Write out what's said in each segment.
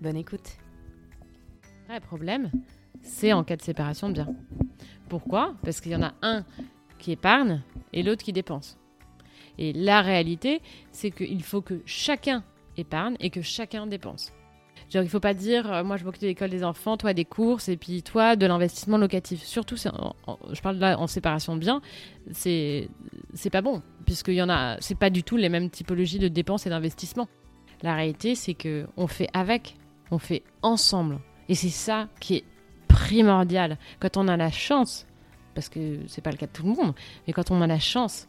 Bonne écoute. Le vrai problème, c'est en cas de séparation de biens. Pourquoi? Parce qu'il y en a un qui épargne et l'autre qui dépense. Et la réalité, c'est qu'il faut que chacun épargne et que chacun dépense. Genre, il ne faut pas dire, euh, moi je m'occupe de l'école des enfants, toi des courses, et puis toi de l'investissement locatif. Surtout, je parle là en séparation de biens, c'est pas bon, puisqu'il y en a, c'est pas du tout les mêmes typologies de dépenses et d'investissement. La réalité, c'est que on fait avec, on fait ensemble, et c'est ça qui est primordial. Quand on a la chance, parce que c'est pas le cas de tout le monde, mais quand on a la chance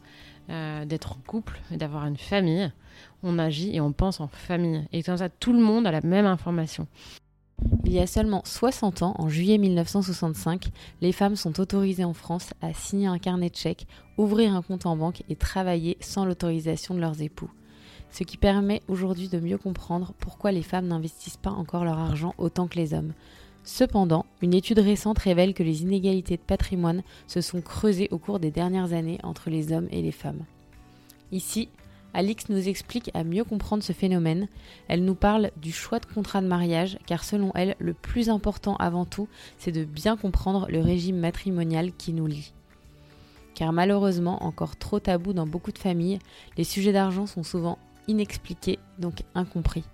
euh, d'être en couple et d'avoir une famille, on agit et on pense en famille. Et comme ça, tout le monde a la même information. Il y a seulement 60 ans, en juillet 1965, les femmes sont autorisées en France à signer un carnet de chèques, ouvrir un compte en banque et travailler sans l'autorisation de leurs époux. Ce qui permet aujourd'hui de mieux comprendre pourquoi les femmes n'investissent pas encore leur argent autant que les hommes. Cependant, une étude récente révèle que les inégalités de patrimoine se sont creusées au cours des dernières années entre les hommes et les femmes. Ici, Alix nous explique à mieux comprendre ce phénomène. Elle nous parle du choix de contrat de mariage, car selon elle, le plus important avant tout, c'est de bien comprendre le régime matrimonial qui nous lie. Car malheureusement, encore trop tabou dans beaucoup de familles, les sujets d'argent sont souvent inexpliqués, donc incompris.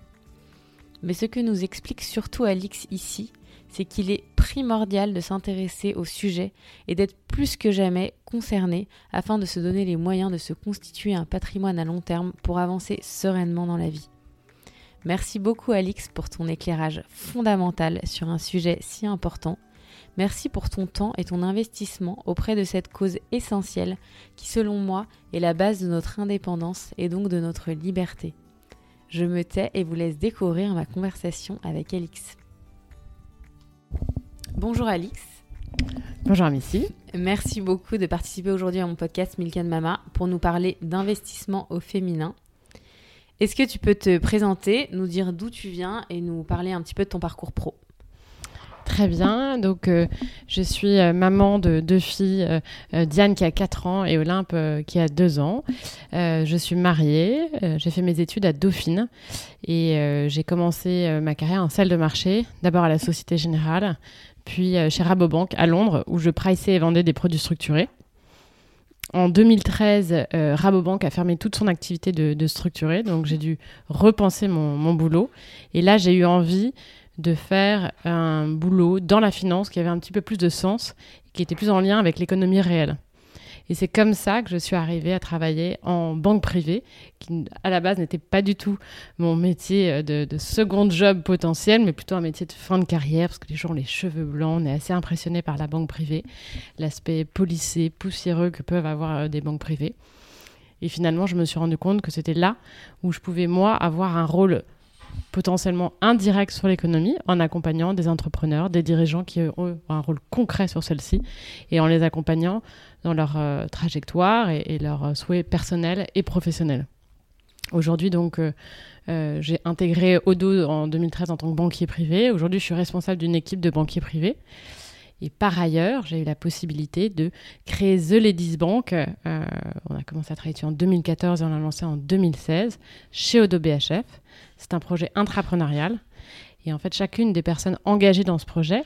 Mais ce que nous explique surtout Alix ici, c'est qu'il est primordial de s'intéresser au sujet et d'être plus que jamais concerné afin de se donner les moyens de se constituer un patrimoine à long terme pour avancer sereinement dans la vie. Merci beaucoup Alix pour ton éclairage fondamental sur un sujet si important. Merci pour ton temps et ton investissement auprès de cette cause essentielle qui selon moi est la base de notre indépendance et donc de notre liberté. Je me tais et vous laisse découvrir ma conversation avec Alix. Bonjour Alix. Bonjour Missy. Merci beaucoup de participer aujourd'hui à mon podcast Milk Mama pour nous parler d'investissement au féminin. Est-ce que tu peux te présenter, nous dire d'où tu viens et nous parler un petit peu de ton parcours pro? Très bien. Donc, euh, je suis euh, maman de deux filles, euh, Diane qui a 4 ans et Olympe qui a 2 ans. je suis mariée. j'ai fait mes études à Dauphine et j'ai commencé ma carrière en salle de marché, d'abord à la Société Générale, puis chez Rabobank à Londres où je priceais et vendais des produits structurés. En 2013, Rabobank a fermé toute son activité de, de structuré, donc j'ai dû repenser mon, mon, boulot. Et là, j'ai eu envie de faire un boulot dans la finance qui avait un petit peu plus de sens, qui était plus en lien avec l'économie réelle. Et c'est comme ça que je suis arrivée à travailler en banque privée, qui à la base n'était pas du tout mon métier euh, de, second job potentiel, mais plutôt un métier de fin de carrière, parce que les gens ont les cheveux blancs, on est assez impressionné par la banque privée, l'aspect polissé, poussiéreux que peuvent avoir euh, des banques privées. Et finalement, je me suis rendu compte que c'était là où je pouvais, moi, avoir un rôle potentiellement indirect sur l'économie en accompagnant des entrepreneurs, des dirigeants qui ont un rôle concret sur celle-ci et en les accompagnant dans leur euh, trajectoire et, leurs euh, souhaits personnels et professionnels. Aujourd'hui, donc, euh, j'ai intégré Odo en 2013 en tant que banquier privé. Aujourd'hui, je suis responsable d'une équipe de banquiers privés. Et par ailleurs, j'ai eu la possibilité de créer The Ladies Bank. on a commencé à travailler en 2014 et on l'a lancé en 2016 chez Odo BHF. C'est un projet intrapreneurial. Et en fait, chacune des personnes engagées dans ce projet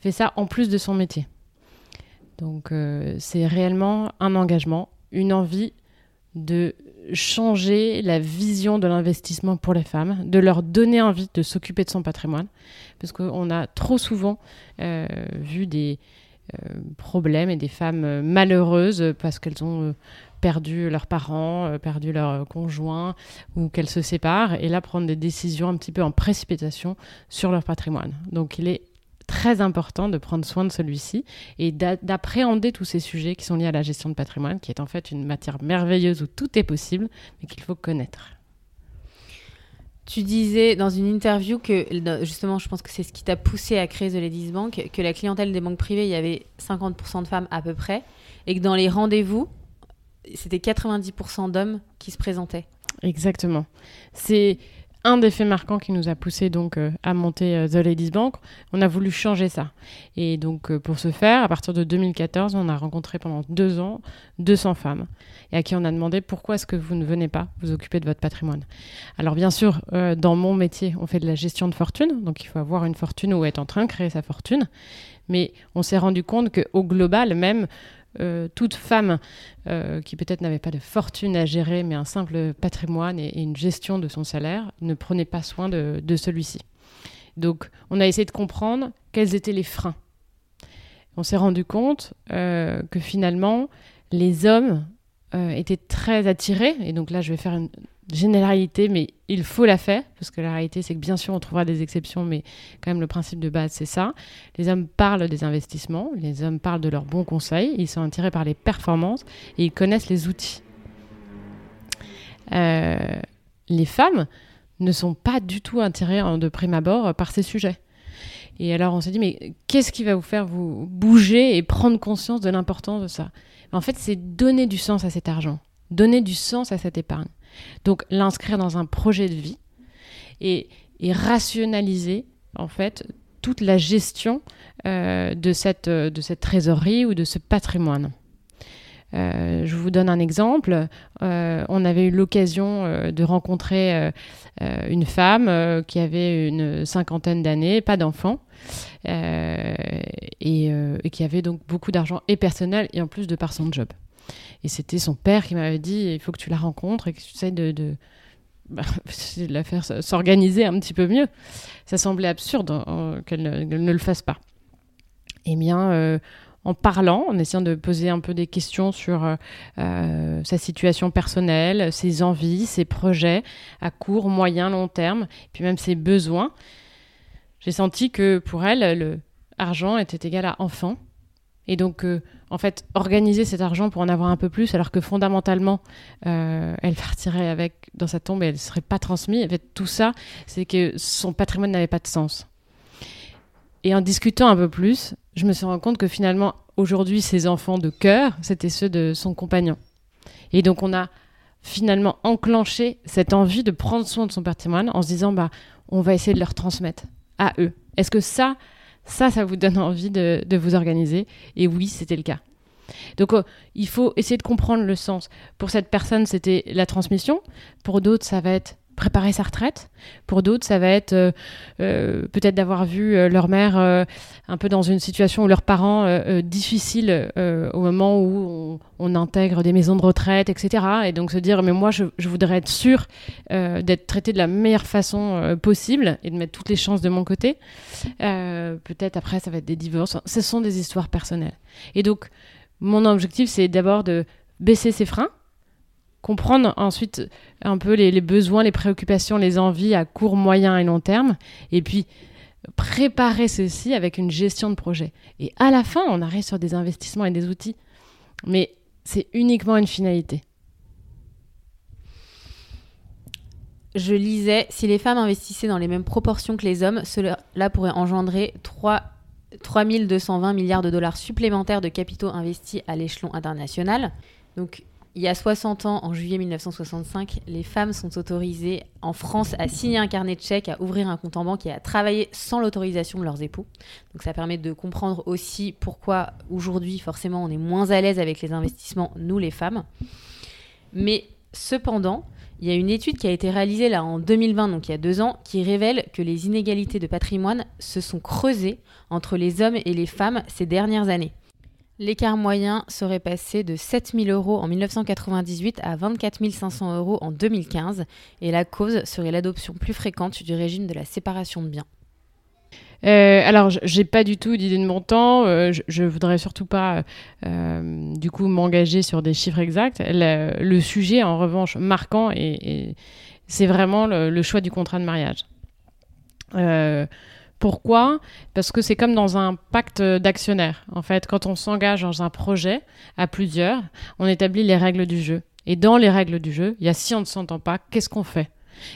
fait ça en plus de son métier. Donc, euh, c'est réellement un engagement, une envie de changer la vision de l'investissement pour les femmes, de leur donner envie de s'occuper de son patrimoine. Parce qu'on a trop souvent euh, vu des euh, problèmes et des femmes malheureuses parce qu'elles ont perdu leurs parents, euh, perdu leur conjoint ou qu'elles se séparent et là prendre des décisions un petit peu en précipitation sur leur patrimoine. Donc il est très important de prendre soin de celui-ci et d'appréhender tous ces sujets qui sont liés à la gestion de patrimoine, qui est en fait une matière merveilleuse où tout est possible, mais qu'il faut connaître. Tu disais dans une interview que, justement, je pense que c'est ce qui t'a poussé à créer The Ladies Bank, que la clientèle des banques privées, il y avait 50% de femmes à peu près, et que dans les rendez-vous, c'était 90% d'hommes qui se présentaient. Exactement. C'est un des faits marquants qui nous a poussé donc euh, à monter euh, The Ladies Bank. On a voulu changer ça. Et donc euh, pour ce faire, à partir de 2014, on a rencontré pendant deux ans 200 femmes et à qui on a demandé pourquoi est-ce que vous ne venez pas vous occuper de votre patrimoine? Alors bien sûr, dans mon métier, on fait de la gestion de fortune, donc il faut avoir une fortune ou être en train de créer sa fortune. Mais on s'est rendu compte qu'au global, même euh, toute femme euh, qui peut-être n'avait pas de fortune à gérer, mais un simple patrimoine et, une gestion de son salaire, ne prenait pas soin de, celui-ci. Donc, on a essayé de comprendre quels étaient les freins. On s'est rendu compte euh, que finalement, les hommes étaient très attirés, et donc là, je vais faire une, généralité, mais il faut la faire, parce que la réalité, c'est que bien sûr, on trouvera des exceptions, mais quand même, le principe de base, c'est ça. Les hommes parlent des investissements, les hommes parlent de leurs bons conseils, ils sont attirés par les performances et ils connaissent les outils. Euh, les femmes ne sont pas du tout attirées de prime abord par ces sujets. Et alors, on s'est dit, mais qu'est-ce qui va vous faire vous bouger et prendre conscience de l'importance de ça? En fait, c'est donner du sens à cet argent, donner du sens à cette épargne. Donc l'inscrire dans un projet de vie et, rationaliser en fait toute la gestion euh, de, cette, de cette trésorerie ou de ce patrimoine. Euh, je vous donne un exemple. Euh, on avait eu l'occasion de rencontrer une femme qui avait une cinquantaine d'années, pas d'enfant, et, et, qui avait donc beaucoup d'argent et personnel et en plus de par son job. Et c'était son père qui m'avait dit il faut que tu la rencontres et que tu essayes de, bah, la faire s'organiser un petit peu mieux. Ça semblait absurde qu'elle ne, le fasse pas. Eh bien, euh, en parlant, en essayant de poser un peu des questions sur euh, euh, sa situation personnelle, ses envies, ses projets à court, moyen, long terme, et puis même ses besoins, j'ai senti que pour elle, le argent était égal à enfant. Et donc, en fait, organiser cet argent pour en avoir un peu plus, alors que fondamentalement, euh, elle partirait avec dans sa tombe et elle ne serait pas transmise. En fait, tout ça, c'est que son patrimoine n'avait pas de sens. Et en discutant un peu plus, je me suis rendu compte que finalement, aujourd'hui, ses enfants de cœur, c'était ceux de son compagnon. Et donc, on a finalement enclenché cette envie de prendre soin de son patrimoine en se disant, bah, on va essayer de leur transmettre à eux. Est-ce que ça, ça, ça vous donne envie de, vous organiser. Et oui, c'était le cas. Donc, euh, il faut essayer de comprendre le sens. Pour cette personne, c'était la transmission. Pour d'autres, ça va être préparer sa retraite. Pour d'autres, ça va être euh, euh, peut-être d'avoir vu euh, leur mère un peu dans une situation où leurs parents difficile au moment où on, intègre des maisons de retraite, etc. Et donc se dire, mais moi, je, voudrais être sûr d'être traité de la meilleure façon possible et de mettre toutes les chances de mon côté. peut-être après, ça va être des divorces. Ce sont des histoires personnelles. Et donc, mon objectif, c'est d'abord de baisser ses freins comprendre ensuite un peu les, besoins, les préoccupations, les envies à court, moyen et long terme, et puis préparer ceci avec une gestion de projet. Et à la fin, on arrive sur des investissements et des outils, mais c'est uniquement une finalité. Je lisais, si les femmes investissaient dans les mêmes proportions que les hommes, cela pourrait engendrer 3 3220 milliards de dollars supplémentaires de capitaux investis à l'échelon international. Donc il y a 60 ans, en juillet 1965, les femmes sont autorisées en France à signer un carnet de chèques, à ouvrir un compte en banque et à travailler sans l'autorisation de leurs époux. Donc ça permet de comprendre aussi pourquoi aujourd'hui, forcément, on est moins à l'aise avec les investissements, nous les femmes. Mais cependant, il y a une étude qui a été réalisée là en 2020, donc il y a deux ans, qui révèle que les inégalités de patrimoine se sont creusées entre les hommes et les femmes ces dernières années. L'écart moyen serait passé de 7 000 euros en 1998 à 24 500 euros en 2015 et la cause serait l'adoption plus fréquente du régime de la séparation de biens. Euh, alors, j'ai pas du tout d'idée de montant. Euh, je, voudrais surtout pas, euh, du coup, m'engager sur des chiffres exacts. Le, sujet, en revanche, marquant, et, c'est vraiment le, le, choix du contrat de mariage. Pourquoi Parce que c'est comme dans un pacte d'actionnaires. En fait, quand on s'engage dans un projet à plusieurs, on établit les règles du jeu. Et dans les règles du jeu, il y a si on ne s'entend pas, qu'est-ce qu'on fait?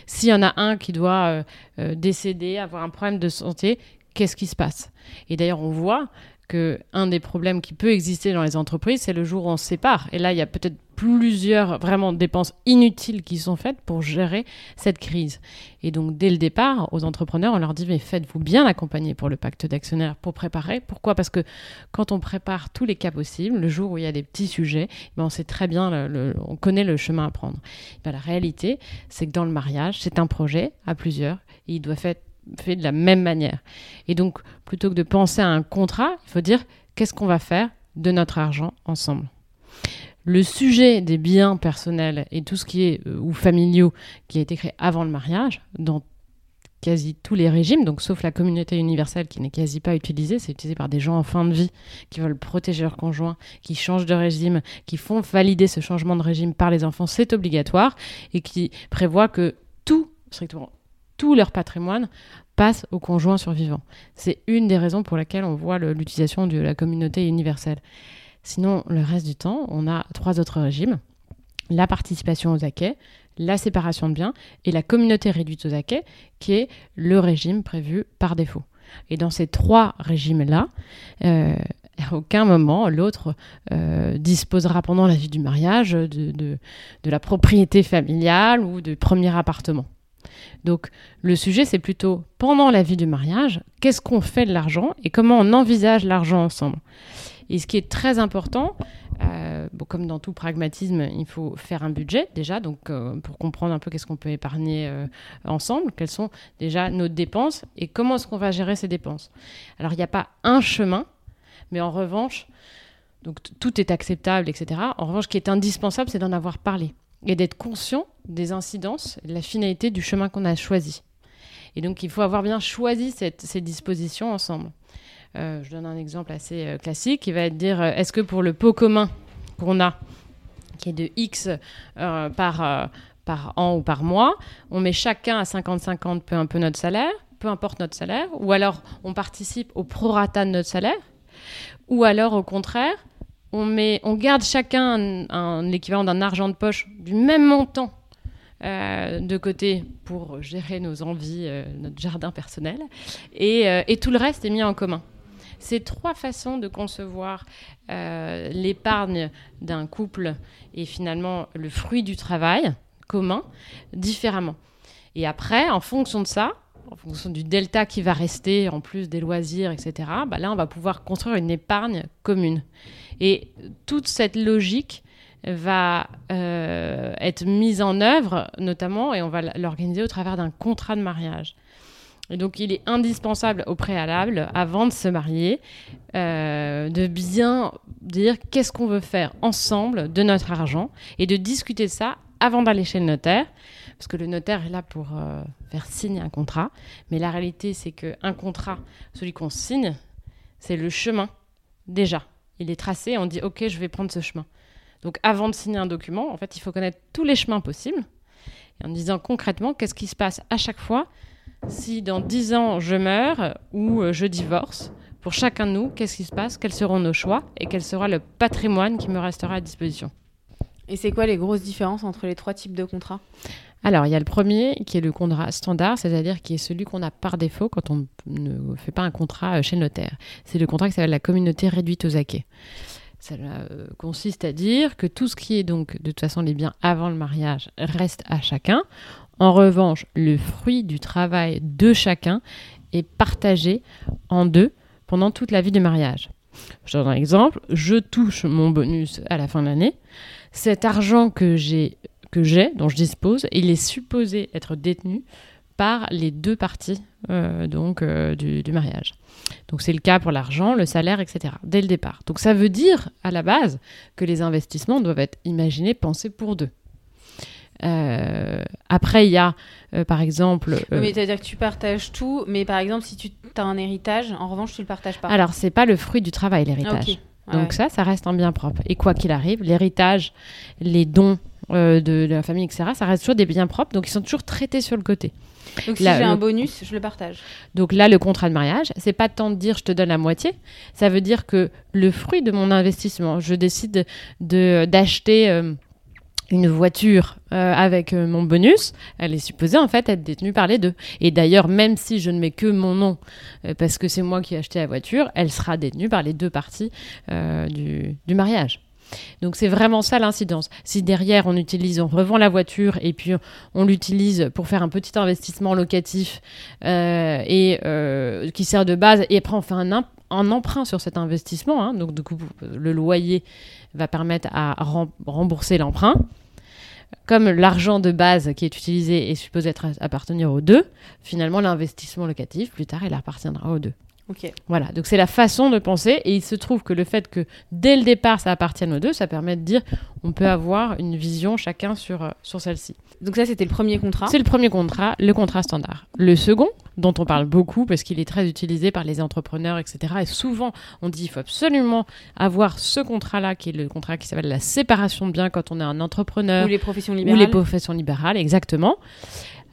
S'il y en a un qui doit décéder, avoir un problème de santé, qu'est-ce qui se passe? Et d'ailleurs, on voit que un des problèmes qui peut exister dans les entreprises, c'est le jour où on se sépare. Et là, il y a peut-être plusieurs vraiment dépenses inutiles qui sont faites pour gérer cette crise. Et donc, dès le départ, aux entrepreneurs, on leur dit, mais faites-vous bien accompagner pour le pacte d'actionnaires pour préparer. Pourquoi? Parce que quand on prépare tous les cas possibles, le jour où il y a des petits sujets, ben on sait très bien, on connaît le chemin à prendre. Ben la réalité, c'est que dans le mariage, c'est un projet à plusieurs. Et il doit faire fait de la même manière. Et donc, plutôt que de penser à un contrat, il faut dire qu'est-ce qu'on va faire de notre argent ensemble. Le sujet des biens personnels et tout ce qui est euh, ou familiaux qui a été créé avant le mariage, dans quasi tous les régimes, donc sauf la communauté universelle qui n'est quasi pas utilisée, c'est utilisé par des gens en fin de vie qui veulent protéger leur conjoint, qui changent de régime, qui font valider ce changement de régime par les enfants, c'est obligatoire et qui prévoit que tout, strictement tout leur patrimoine passe au conjoint survivant. C'est une des raisons pour lesquelles on voit l'utilisation de la communauté universelle. Sinon, le reste du temps, on a trois autres régimes. La participation aux acquets, la séparation de biens et la communauté réduite aux acquets, qui est le régime prévu par défaut. Et dans ces trois régimes-là, euh, à aucun moment l'autre euh, disposera pendant la vie du mariage de, de, la propriété familiale ou du premier appartement. Donc le sujet, c'est plutôt pendant la vie du mariage, qu'est-ce qu'on fait de l'argent et comment on envisage l'argent ensemble? Et ce qui est très important, euh, comme dans tout pragmatisme, il faut faire un budget déjà, donc euh, pour comprendre un peu qu'est-ce qu'on peut épargner euh, ensemble, quelles sont déjà nos dépenses et comment est-ce qu'on va gérer ces dépenses. Alors il n'y a pas un chemin, mais en revanche, donc tout est acceptable, etc. En revanche, ce qui est indispensable, c'est d'en avoir parlé et d'être conscient des incidences de la finalité du chemin qu'on a choisi. Et donc, il faut avoir bien choisi ces dispositions ensemble. Euh, je donne un exemple assez euh, classique qui va être dire euh, est-ce que pour le pot commun qu'on a, qui est de X par, par an ou par mois, on met chacun à 50-50 peu un peu notre salaire, peu importe notre salaire, ou alors on participe au prorata de notre salaire, ou alors au contraire, on, met, on garde chacun un, l'équivalent d'un argent de poche du même montant euh, de côté pour gérer nos envies, euh, notre jardin personnel, euh, et, tout le reste est mis en commun. Ces trois façons de concevoir l'épargne d'un couple et finalement le fruit du travail commun différemment. Et après, en fonction de ça, en fonction du delta qui va rester, en plus des loisirs, etc., bah là, on va pouvoir construire une épargne commune. Et toute cette logique va euh, être mise en œuvre, notamment, et on va l'organiser au travers d'un contrat de mariage. Et donc, il est indispensable au préalable, avant de se marier, euh, de bien dire qu'est-ce qu'on veut faire ensemble de notre argent et de discuter ça avant d'aller chez le notaire parce que le notaire est là pour euh, faire signer un contrat. Mais la réalité, c'est qu'un contrat, celui qu'on signe, c'est le chemin déjà. Il est tracé, on dit OK, je vais prendre ce chemin. Donc avant de signer un document, en fait, il faut connaître tous les chemins possibles. Et en disant concrètement, qu'est-ce qui se passe à chaque fois si dans 10 ans je meurs ou euh, je divorce? Pour chacun de nous, qu'est-ce qui se passe? Quels seront nos choix? Et quel sera le patrimoine qui me restera à disposition? Et c'est quoi les grosses différences entre les trois types de contrats? Alors, il y a le premier qui est le contrat standard, c'est-à-dire qui est celui qu'on a par défaut quand on ne fait pas un contrat euh, chez le notaire. C'est le contrat qui s'appelle la communauté réduite aux acquets. Ça euh, consiste à dire que tout ce qui est donc de toute façon les biens avant le mariage reste à chacun. En revanche, le fruit du travail de chacun est partagé en deux pendant toute la vie du mariage. Je donne un exemple, je touche mon bonus à la fin de l'année. Cet argent que j'ai que j'ai, dont je dispose, il est supposé être détenu par les deux parties euh, donc, euh, du, mariage. Donc c'est le cas pour l'argent, le salaire, etc. dès le départ. Donc ça veut dire à la base que les investissements doivent être imaginés, pensés pour deux. Euh, après, il y a, par exemple... mais c'est-à-dire que tu partages tout, mais par exemple, si tu as un héritage, en revanche, tu le partages pas. Alors, c'est pas le fruit du travail, l'héritage. Donc ça, ça reste en bien propre. Et quoi qu'il arrive, l'héritage, les dons, euh, de, la famille, etc., ça reste toujours des biens propres, donc ils sont toujours traités sur le côté. Donc si j'ai un bonus, je le partage. Donc là, le contrat de mariage, c'est pas tant de dire je te donne la moitié, ça veut dire que le fruit de mon investissement, je décide de d'acheter euh, une voiture euh, avec euh, mon bonus, elle est supposée en fait être détenue par les deux. Et d'ailleurs, même si je ne mets que mon nom parce que c'est moi qui ai acheté la voiture, elle sera détenue par les deux parties du, du mariage. Donc c'est vraiment ça l'incidence. Si derrière on utilise, on revend la voiture et puis on l'utilise pour faire un petit investissement locatif et qui sert de base et après on fait un, un emprunt sur cet investissement, hein, donc du coup le loyer va permettre à rembourser l'emprunt. Comme l'argent de base qui est utilisé est supposé être appartenir aux deux, finalement l'investissement locatif, plus tard, il appartiendra aux deux. Voilà, donc c'est la façon de penser et il se trouve que le fait que dès le départ ça appartienne aux deux, ça permet de dire on peut avoir une vision chacun sur, euh, sur celle-ci. Donc ça c'était le premier contrat C'est le premier contrat, le contrat standard. Le second, dont on parle beaucoup parce qu'il est très utilisé par les entrepreneurs, etc. Et souvent on dit il faut absolument avoir ce contrat-là qui est le contrat qui s'appelle la séparation de biens quand on est un entrepreneur. Ou les professions libérales. Ou les professions libérales, exactement.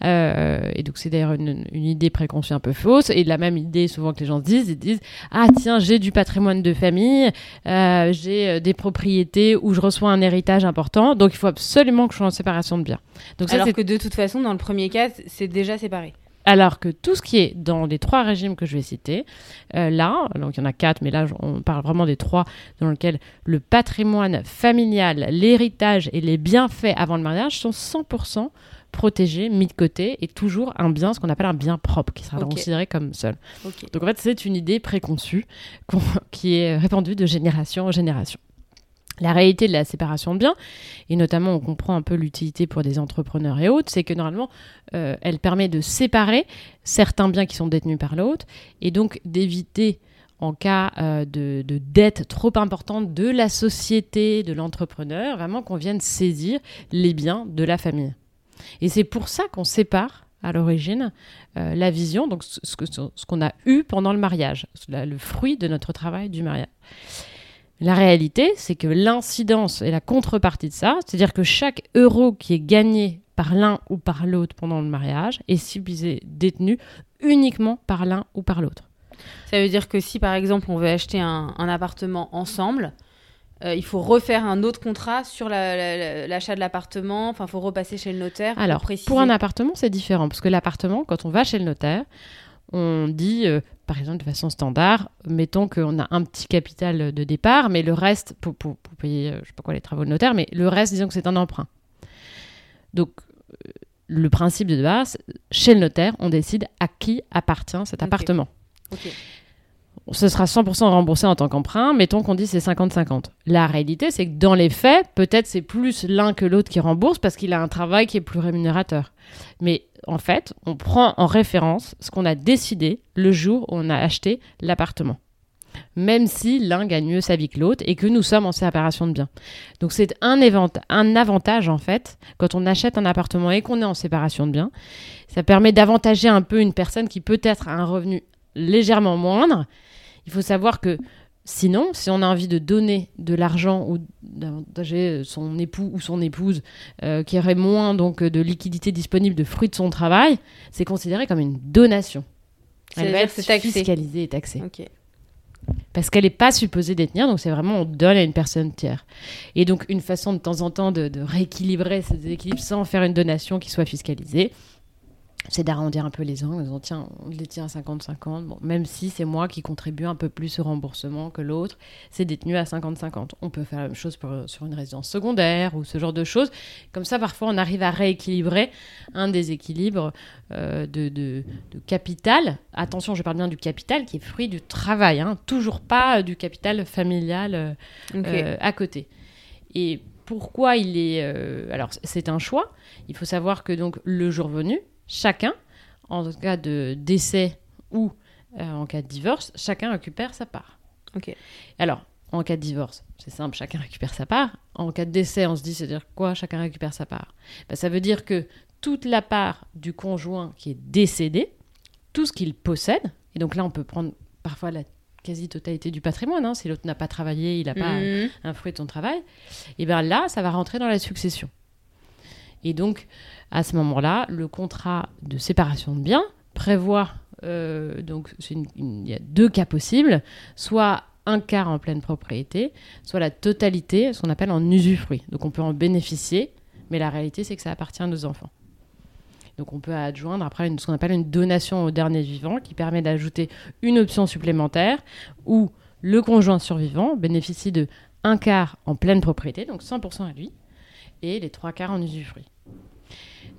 Euh, et donc c'est d'ailleurs une, idée préconçue un peu fausse. Et la même idée souvent que les gens se disent, ils disent ah tiens j'ai du patrimoine de famille, euh, j'ai euh, des propriétés où je reçois un héritage important, donc il faut absolument que je sois en séparation de biens. Donc Alors que de toute façon dans le premier cas c'est déjà séparé. Alors que tout ce qui est dans les trois régimes que je vais citer, là, donc il y en a quatre, mais là on parle vraiment des trois dans lesquels le patrimoine familial, l'héritage et les bienfaits avant le mariage sont 100% protégé, mis de côté, et toujours un bien, ce qu'on appelle un bien propre, qui sera considéré comme seul. Donc en fait, c'est une idée préconçue qui est répandue de génération en génération. La réalité de la séparation de biens, et notamment on comprend un peu l'utilité pour des entrepreneurs et autres, c'est que normalement, euh, elle permet de séparer certains biens qui sont détenus par l'autre, et donc d'éviter en cas euh, de, de, dette trop importante de la société, de l'entrepreneur, vraiment qu'on vienne saisir les biens de la famille. Et c'est pour ça qu'on sépare à l'origine euh, la vision, donc ce, qu'on a eu pendant le mariage, le fruit de notre travail du mariage. La réalité, c'est que l'incidence et la contrepartie de ça, c'est-à-dire que chaque euro qui est gagné par l'un ou par l'autre pendant le mariage est subisé, détenu uniquement par l'un ou par l'autre. Ça veut dire que si par exemple on veut acheter un appartement ensemble, euh, il faut refaire un autre contrat sur l'achat de l'appartement. Enfin, il faut repasser chez le notaire. Alors, pour, un appartement, c'est différent. Parce que l'appartement, quand on va chez le notaire, on dit, euh, par exemple, de façon standard, mettons qu'on a un petit capital de départ, mais le reste, pour, payer, euh, je sais pas quoi, les travaux de notaire, mais le reste, disons que c'est un emprunt. Donc, le principe de base, chez le notaire, on décide à qui appartient cet appartement. Ce sera 100% remboursé en tant qu'emprunt. Mettons qu'on dit c'est 50-50. La réalité, c'est que dans les faits, peut-être c'est plus l'un que l'autre qui rembourse parce qu'il a un travail qui est plus rémunérateur. Mais en fait, on prend en référence ce qu'on a décidé le jour où on a acheté l'appartement. Même si l'un gagne mieux sa vie que l'autre et que nous sommes en séparation de biens. Donc c'est un, un avantage en fait quand on achète un appartement et qu'on est en séparation de biens. Ça permet d'avantager un peu une personne qui peut-être a un revenu légèrement moindre il faut savoir que sinon, si on a envie de donner de l'argent ou d'avantager son époux ou son épouse euh, qui aurait moins donc de liquidité disponible de fruits de son travail, c'est considéré comme une donation. Elle va être fiscalisée et taxée. Parce qu'elle n'est pas supposée détenir, donc c'est vraiment on donne à une personne tiers. Et donc une façon de temps en temps de, de rééquilibrer ces équilibres sans faire une donation qui soit fiscalisée, c'est d'arrondir un peu les angles, on, tient, on les tient à 50-50, bon, même si c'est moi qui contribue un peu plus au remboursement que l'autre, c'est détenu à 50-50. On peut faire la même chose sur une résidence secondaire ou ce genre de choses. Comme ça, parfois, on arrive à rééquilibrer un déséquilibre euh, de, de, capital. Attention, je parle bien du capital qui est fruit du travail, hein, toujours pas du capital familial euh, euh, à côté. Et pourquoi il est... alors, c'est un choix. Il faut savoir que donc le jour venu, chacun, en cas de décès ou euh, en cas de divorce, chacun récupère sa part. Ok. Alors, en cas de divorce, c'est simple, chacun récupère sa part. En cas de décès, on se dit, c'est-à-dire quoi Chacun récupère sa part? Ben, ça veut dire que toute la part du conjoint qui est décédé, tout ce qu'il possède, et donc là, on peut prendre parfois la quasi-totalité du patrimoine, hein, si l'autre n'a pas travaillé, il n'a pas mmh. un fruit de son travail, et bien là, ça va rentrer dans la succession. Et donc, à ce moment-là, le contrat de séparation de biens prévoit, euh, donc il y a deux cas possibles, soit un quart en pleine propriété, soit la totalité, ce qu'on appelle en usufruit. Donc on peut en bénéficier Mais la réalité, c'est que ça appartient à nos enfants. Donc on peut adjoindre après ce qu'on appelle une donation au dernier vivant qui permet d'ajouter une option supplémentaire où le conjoint survivant bénéficie de un quart en pleine propriété, donc 100% à lui, et les trois quarts en usufruit.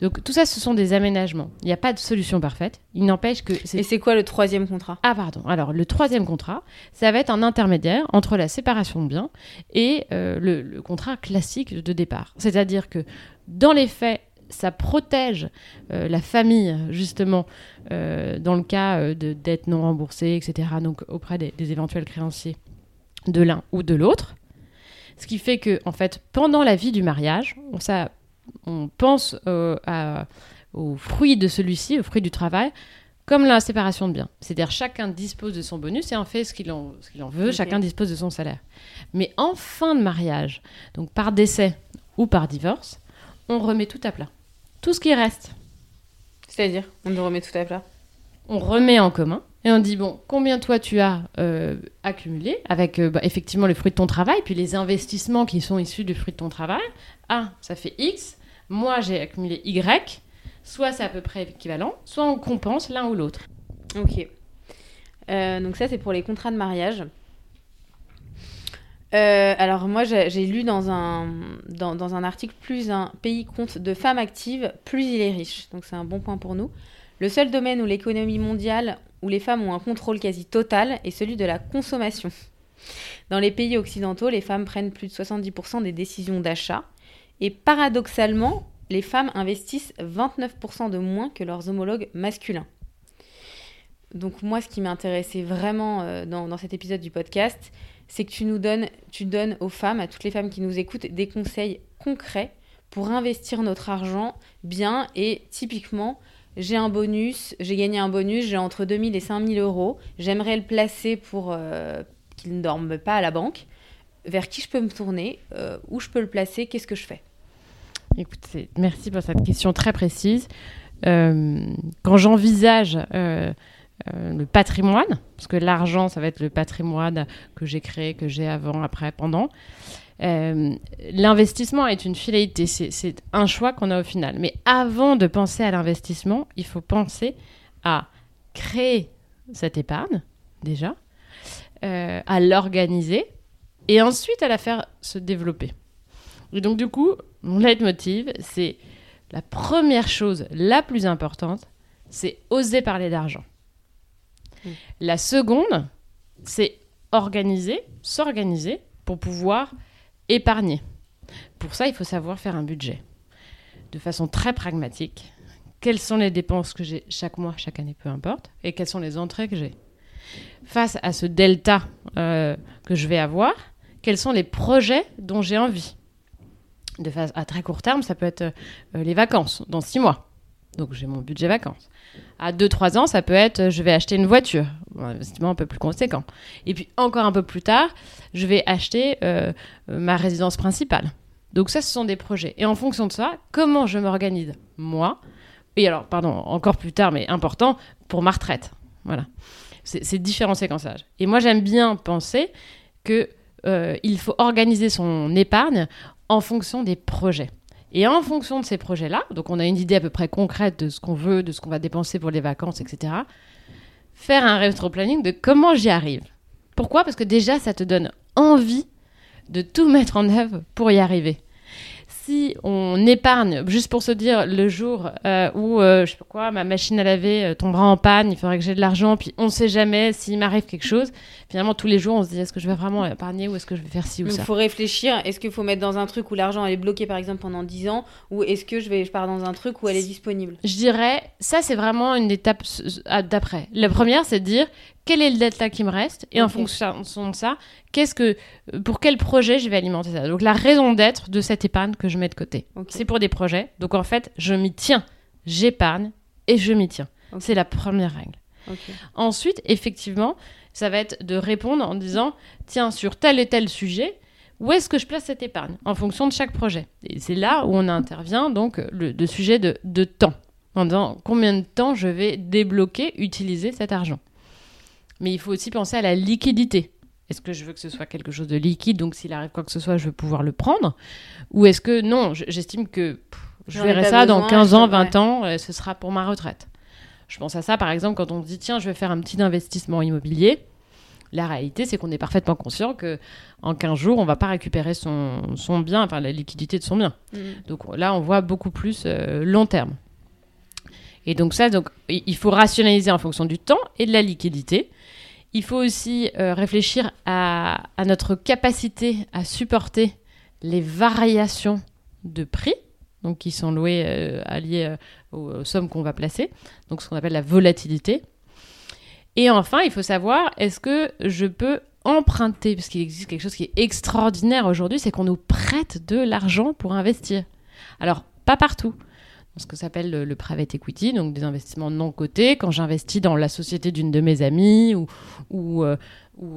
Donc tout ça, ce sont des aménagements. Il n'y a pas de solution parfaite. Il n'empêche que... Et c'est quoi le troisième contrat? Ah pardon. Alors le troisième contrat, ça va être un intermédiaire entre la séparation de biens et euh, le, le contrat classique de départ. C'est-à-dire que dans les faits, ça protège euh, la famille, justement, euh, dans le cas euh, de dettes non remboursées, etc., donc auprès des, des éventuels créanciers de l'un ou de l'autre. Ce qui fait que, en fait, pendant la vie du mariage, on, ça, on pense euh, à- aux fruits de celui-ci, aux fruits du travail, comme la séparation de biens. C'est-à-dire chacun dispose de son bonus et en fait ce qu'il en, ce qu'il en veut, chacun dispose de son salaire. Mais en fin de mariage, donc par décès ou par divorce, on remet tout à plat. Tout ce qui reste, C'est-à-dire, on le remet tout à plat. On remet en commun et on dit bon, combien toi tu as euh, accumulé avec euh, bah, effectivement les fruits de ton travail, puis les investissements qui sont issus du fruit de ton travail? Ah, ça fait X. Moi, j'ai accumulé Y. Soit c'est à peu près équivalent, soit on compense l'un ou l'autre. Ok. Euh, donc ça, c'est pour les contrats de mariage. Alors moi, j'ai lu dans un, dans, dans un article, plus un pays compte de femmes actives, plus il est riche. Donc c'est un bon point pour nous. Le seul domaine où l'économie mondiale, où les femmes ont un contrôle quasi total, est celui de la consommation. Dans les pays occidentaux, les femmes prennent plus de 70% des décisions d'achat. Et paradoxalement, les femmes investissent 29% de moins que leurs homologues masculins. Donc moi, ce qui m'intéressait vraiment euh, dans, dans cet épisode du podcast, c'est que tu nous donnes, tu donnes aux femmes, à toutes les femmes qui nous écoutent, des conseils concrets pour investir notre argent bien. Et typiquement, j'ai un bonus, j'ai gagné un bonus, j'ai entre 2000 et 5000 euros. J'aimerais le placer pour euh, qu'il ne dorme pas à la banque. Vers qui je peux me tourner euh, Où je peux le placer Qu'est-ce que je fais? Merci pour cette question très précise. Euh, quand j'envisage le patrimoine, parce que l'argent, ça va être le patrimoine que j'ai créé, que j'ai avant, après, pendant, euh, l'investissement est une finalité, c'est un choix qu'on a au final. Mais avant de penser à l'investissement, il faut penser à créer cette épargne, déjà, euh, à l'organiser, et ensuite à la faire se développer. Et donc, du coup, mon leitmotiv, c'est la première chose la plus importante, c'est oser parler d'argent. Mm. La seconde, c'est organiser, s'organiser pour pouvoir épargner. Pour ça, il faut savoir faire un budget de façon très pragmatique. Quelles sont les dépenses que j'ai chaque mois, chaque année, peu importe, et quelles sont les entrées que j'ai. Face à ce delta euh, que je vais avoir, quels sont les projets dont j'ai envie? De phase à très court terme, ça peut être euh, les vacances dans six mois. Donc j'ai mon budget vacances. À 2-3 ans, ça peut être euh, je vais acheter une voiture, un investissement un peu plus conséquent. Et puis encore un peu plus tard, je vais acheter euh, euh, ma résidence principale. Donc ça, ce sont des projets. Et en fonction de ça, comment je m'organise moi Et alors, pardon, encore plus tard, mais important, pour ma retraite. Voilà. C'est différents séquençages. Et moi, j'aime bien penser que euh, il faut organiser son épargne en fonction des projets. Et en fonction de ces projets-là, donc on a une idée à peu près concrète de ce qu'on veut, de ce qu'on va dépenser pour les vacances, etc. Faire un rétro-planning de comment j'y arrive. Pourquoi? Parce que déjà, ça te donne envie de tout mettre en œuvre pour y arriver. Si on épargne, juste pour se dire, le jour euh, où, euh, je sais pas quoi, ma machine à laver euh, tombera en panne, il faudrait que j'ai de l'argent, puis on ne sait jamais s'il m'arrive quelque chose. Finalement, tous les jours, on se dit, est-ce que je vais vraiment épargner ou est-ce que je vais faire ci ou Donc, ça il faut réfléchir. Est-ce qu'il faut mettre dans un truc où l'argent est bloqué par exemple pendant 10 ans ou est-ce que je vais je pars dans un truc où elle est disponible? Je dirais, ça c'est vraiment une étape d'après. La première, c'est de dire quel est le delta qui me reste et en fonction de ça, qu'est-ce que, pour quel projet je vais alimenter ça. Donc la raison d'être de cette épargne que je mets de côté, c'est pour des projets. Donc en fait, je m'y tiens, j'épargne et je m'y tiens. C'est la première règle. Ensuite, effectivement, ça va être de répondre en disant tiens, sur tel et tel sujet, où est-ce que je place cette épargne En fonction de chaque projet? Et c'est là où on intervient, donc, le, le sujet de, de temps. En disant combien de temps je vais débloquer, utiliser cet argent. Mais il faut aussi penser à la liquidité. Est-ce que je veux que ce soit quelque chose de liquide, donc s'il arrive quoi que ce soit, je veux pouvoir le prendre? Ou est-ce que non, j'estime que je verrai ça dans 15 ans, 20 ans, et ce sera pour ma retraite Je pense à ça, par exemple, quand on dit, tiens, je vais faire un petit investissement immobilier. La réalité, c'est qu'on est parfaitement conscient que en 15 jours, on va pas récupérer son, son bien, enfin la liquidité de son bien. Mm. Donc là, on voit beaucoup plus euh, long terme. Et donc ça, donc, il faut rationaliser en fonction du temps et de la liquidité. Il faut aussi euh, réfléchir à, notre capacité à supporter les variations de prix, donc qui sont louées, euh, alliées aux sommes qu'on va placer, donc ce qu'on appelle la volatilité. Et enfin, il faut savoir, est-ce que je peux emprunter Parce qu'il existe quelque chose qui est extraordinaire aujourd'hui, c'est qu'on nous prête de l'argent pour investir. Alors, pas partout. Ce que s'appelle le, private equity, donc des investissements non cotés. Quand j'investis dans la société d'une de mes amies ou, ou, euh,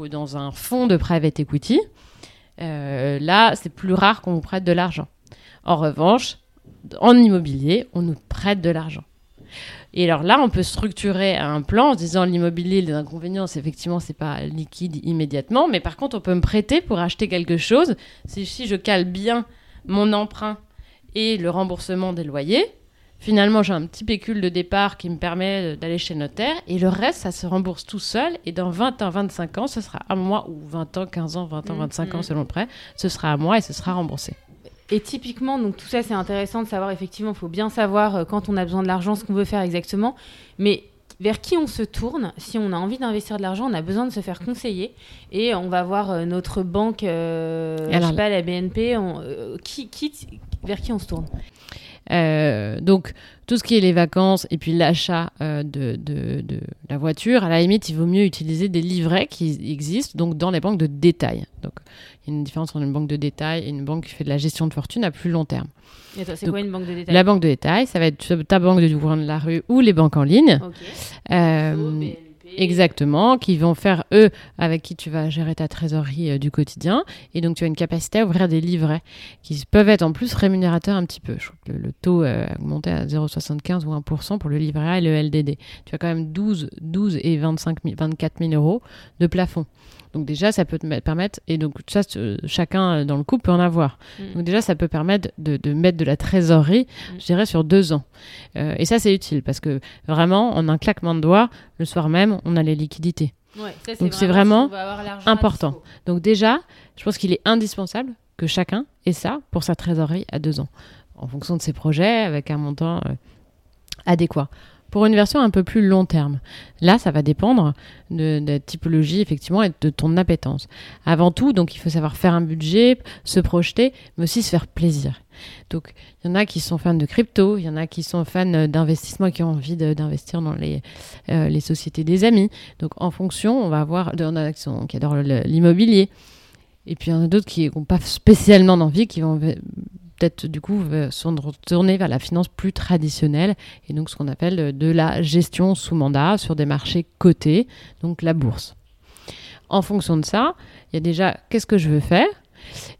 dans un fonds de private equity, euh, là, c'est plus rare qu'on vous prête de l'argent. En revanche, en immobilier, on nous prête de l'argent. Et alors là, on peut structurer un plan en disant l'immobilier, les inconvénients, c'est effectivement, c'est pas liquide immédiatement, mais par contre, on peut me prêter pour acheter quelque chose. Si je cale bien mon emprunt et le remboursement des loyers, finalement, j'ai un petit pécule de départ qui me permet d'aller chez notaire et le reste, ça se rembourse tout seul. Et dans 20 ans, 25 ans, ce sera à moi, ou 20 ans, 15 ans, 20 ans, 25 mmh, ans mmh. selon le prêt, ce sera à moi et ce sera remboursé. Et typiquement, donc tout ça, c'est intéressant de savoir, effectivement, il faut bien savoir euh, quand on a besoin de l'argent, ce qu'on veut faire exactement. Mais vers qui on se tourne si on a envie d'investir de l'argent, on a besoin de se faire conseiller et on va voir euh, notre banque, euh, je sais pas, la BNP, qui, qui, vers qui on se tourne? Euh, donc, tout ce qui est les vacances et puis l'achat euh, de, de, de, la voiture, à la limite, il vaut mieux utiliser des livrets qui existent donc dans les banques de détail. Donc, il y a une différence entre une banque de détail et une banque qui fait de la gestion de fortune à plus long terme. C'est quoi une banque de détail? La banque de détail, ça va être ta banque de du courant de la rue ou les banques en ligne. Euh, Exactement, qui vont faire eux avec qui tu vas gérer ta trésorerie euh, du quotidien. Et donc tu as une capacité à ouvrir des livrets qui peuvent être en plus rémunérateurs un petit peu. Je crois que le, taux euh, a augmenté à 0,75 ou 1% pour le livret A et le LDD. Tu as quand même 12, 12 et 25 24 000 euros de plafond. Donc déjà, ça peut te permettre, et donc ça, chacun dans le couple peut en avoir. Mm. Donc déjà, ça peut permettre de, mettre de la trésorerie, mm. je dirais, sur deux ans. Euh, et ça, c'est utile parce que vraiment, en un claquement de doigts, le soir même, on a les liquidités. donc c'est vraiment, important. Donc déjà, je pense qu'il est indispensable que chacun ait ça pour sa trésorerie à deux ans, en fonction de ses projets, avec un montant euh, adéquat pour une version un peu plus long terme. Là, ça va dépendre de, la typologie, effectivement, et de ton appétence. Avant tout, donc, il faut savoir faire un budget, se projeter, mais aussi se faire plaisir. Donc, il y en a qui sont fans de crypto, il y en a qui sont fans d'investissement, qui ont envie d'investir dans les, euh, les sociétés des amis. Donc, en fonction, on va avoir, il y en a qui, qui adorent l'immobilier. Et puis, il y en a d'autres qui n'ont pas spécialement d'envie, qui vont peut-être du coup se retourner vers la finance plus traditionnelle et donc ce qu'on appelle de la gestion sous mandat sur des marchés cotés, donc la bourse. En fonction de ça, il y a déjà qu'est-ce que je veux faire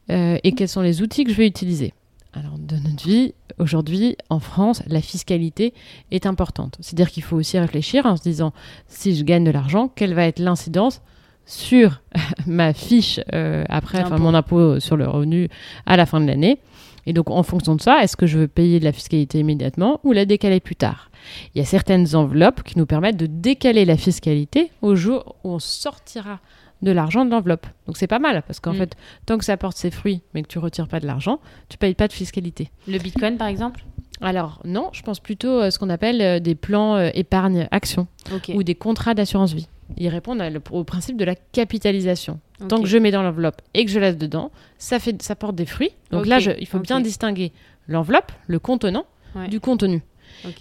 euh, et quels sont les outils que je vais utiliser? Alors, de notre vie, aujourd'hui, en France, la fiscalité est importante. C'est-à-dire qu'il faut aussi réfléchir en se disant, si je gagne de l'argent, quelle va être l'incidence sur ma fiche euh, après, enfin mon impôt sur le revenu à la fin de l'année? Et donc, en fonction de ça, est-ce que je veux payer de la fiscalité immédiatement ou la décaler plus tard? Il y a certaines enveloppes qui nous permettent de décaler la fiscalité au jour où on sortira de l'argent de l'enveloppe. Donc c'est pas mal parce qu'en mm. fait, tant que ça porte ses fruits mais que tu retires pas de l'argent, tu payes pas de fiscalité. Le Bitcoin par exemple? Alors non, je pense plutôt à ce qu'on appelle euh, des plans euh, épargne-action ou des contrats d'assurance vie. Ils répondent au principe de la capitalisation. Tant que je mets dans l'enveloppe et que je laisse dedans, ça, fait, ça porte des fruits. Donc là, il faut bien distinguer l'enveloppe, le contenant, du contenu.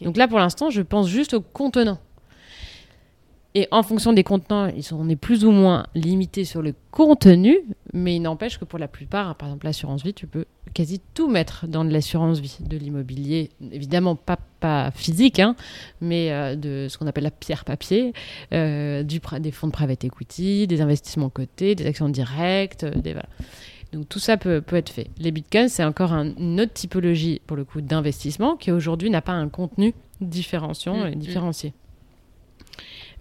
Donc là, pour l'instant, je pense juste au contenant. Et en fonction des contenants, ils sont, on est plus ou moins limité sur le contenu, mais il n'empêche que pour la plupart, par exemple l'assurance vie, tu peux quasi tout mettre dans de l'assurance vie, de l'immobilier, évidemment pas, pas physique, hein, mais euh, de ce qu'on appelle la pierre papier, euh, du, des fonds de private equity, des investissements cotés, des actions directes, euh, des, voilà. Donc tout ça peut, peut, être fait. Les bitcoins, c'est encore une autre typologie pour le coup d'investissement qui aujourd'hui n'a pas un contenu différenciant mm, et mm. différencié.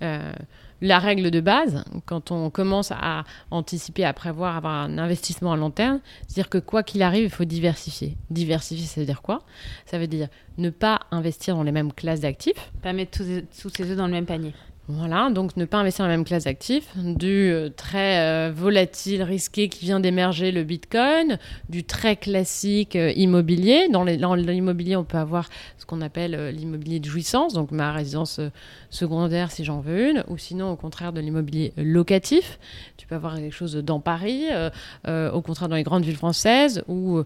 Euh, la règle de base, quand on commence à anticiper, à prévoir, avoir un investissement à long terme, c'est-à-dire que quoi qu'il arrive, il faut diversifier. Diversifier, ça veut dire quoi? Ça veut dire ne pas investir dans les mêmes classes d'actifs. Pas mettre tous, tous ses œufs dans le même panier. Voilà, donc ne pas investir dans la même classe d'actifs, du euh, très euh, volatile, risqué qui vient d'émerger le Bitcoin, du très classique euh, immobilier. Dans l'immobilier, on peut avoir ce qu'on appelle l'immobilier de jouissance, donc ma résidence secondaire si j'en veux une, ou sinon au contraire de l'immobilier locatif. Tu peux avoir quelque chose dans Paris, au contraire dans les grandes villes françaises, ou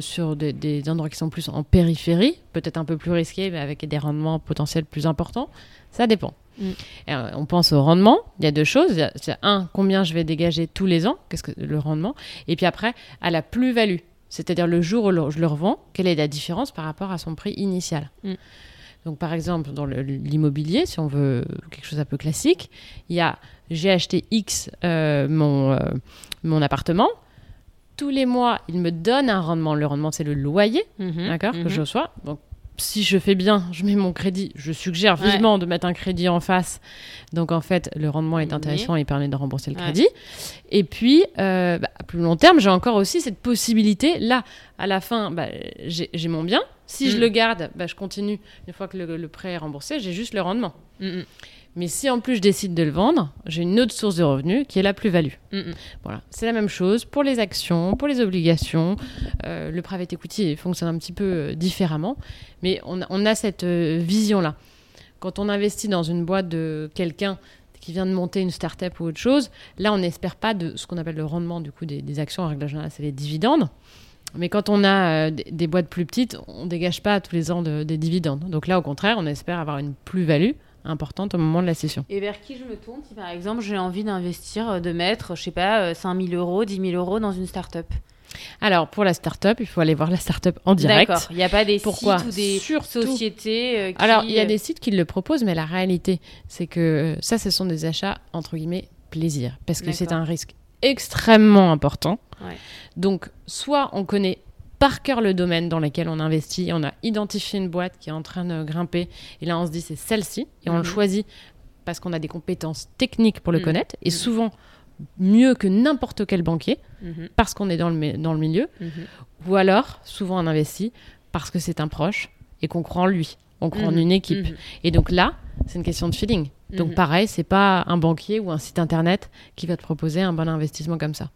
sur des, des endroits qui sont plus en périphérie, peut-être un peu plus risqués, mais avec des rendements potentiels plus importants. Ça dépend. Mm. Euh, on pense au rendement. Il y a deux choses. C'est un, combien je vais dégager tous les ans, qu'est-ce que le rendement, et puis après à la plus-value, c'est-à-dire le jour où je le revends, quelle est la différence par rapport à son prix initial. Mm. Donc par exemple dans l'immobilier, si on veut quelque chose un peu classique, il y a j'ai acheté X euh, mon, euh, mon appartement. Tous les mois, il me donne un rendement. Le rendement, c'est le loyer, mm-hmm. d'accord, que mm-hmm. je reçois. Donc si je fais bien, je mets mon crédit. Je suggère vivement de mettre un crédit en face. Donc en fait, le rendement est intéressant et permet de rembourser le crédit. Et puis, euh, bah, à plus long terme, j'ai encore aussi cette possibilité. Là, à la fin, bah, j'ai mon bien. Si je mm. le garde, bah, je continue. Une fois que le, prêt est remboursé, j'ai juste le rendement. Mm, mm. Mais si en plus je décide de le vendre, j'ai une autre source de revenus qui est la plus-value. Mm, mm. Voilà, c'est la même chose pour les actions, pour les obligations. Euh, le private equity fonctionne un petit peu euh, différemment, mais on, a cette euh, vision-là. Quand on investit dans une boîte de quelqu'un qui vient de monter une start-up ou autre chose, là on n'espère pas de ce qu'on appelle le rendement du coup des, actions. En règle générale, c'est les dividendes. Mais quand on a des, boîtes plus petites, on ne dégage pas tous les ans des dividendes. Donc là, au contraire, on espère avoir une plus-value importante au moment de la session. Et vers qui je me tourne si par exemple j'ai envie d'investir, euh, de mettre, je sais pas, 5 euh, 000 euros, 10 000 euros dans une start-up? Alors, pour la start-up, il faut aller voir la start-up en direct. D'accord. Il n'y a pas des Pourquoi? sites ou des sociétés euh, qui... Alors, il y a des sites qui le proposent, mais la réalité, c'est que ça, ce sont des achats, entre guillemets, plaisir. Parce que c'est un risque extrêmement important. Ouais. Donc, soit on connaît par cœur le domaine dans lequel on investit. On a identifié une boîte qui est en train de grimper. Et là, on se dit, c'est celle-ci. Et on le mhm. choisit parce qu'on a des compétences techniques pour le mhm. connaître. Et mhm. souvent, mieux que n'importe quel banquier, parce qu'on est dans le, dans le milieu. Ou alors, souvent, on investit parce que c'est un proche et qu'on croit en lui. On croit en une équipe. Et donc là, c'est une question de feeling. Donc pareil, c'est pas un banquier ou un site internet qui va te proposer un bon investissement comme ça.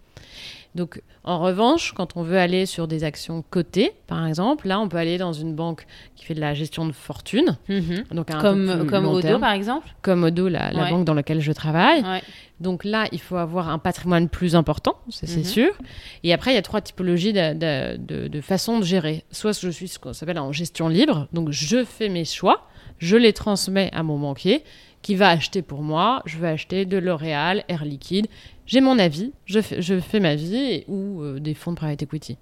Donc, en revanche, quand on veut aller sur des actions cotées, par exemple, là, on peut aller dans une banque qui fait de la gestion de fortune. Mhm. Donc comme comme Odo, par exemple Comme Odo, la, banque dans laquelle je travaille. Donc là, il faut avoir un patrimoine plus important, c'est mhm. sûr. Et après, il y a trois typologies de, de, de façons de gérer. Soit je suis ce qu'on s'appelle en gestion libre, donc je fais mes choix, je les transmets à mon banquier qui va acheter pour moi. Je vais acheter de L'Oréal, Air Liquide. J'ai mon avis, je fais, je fais ma vie ou euh, des fonds de private equity.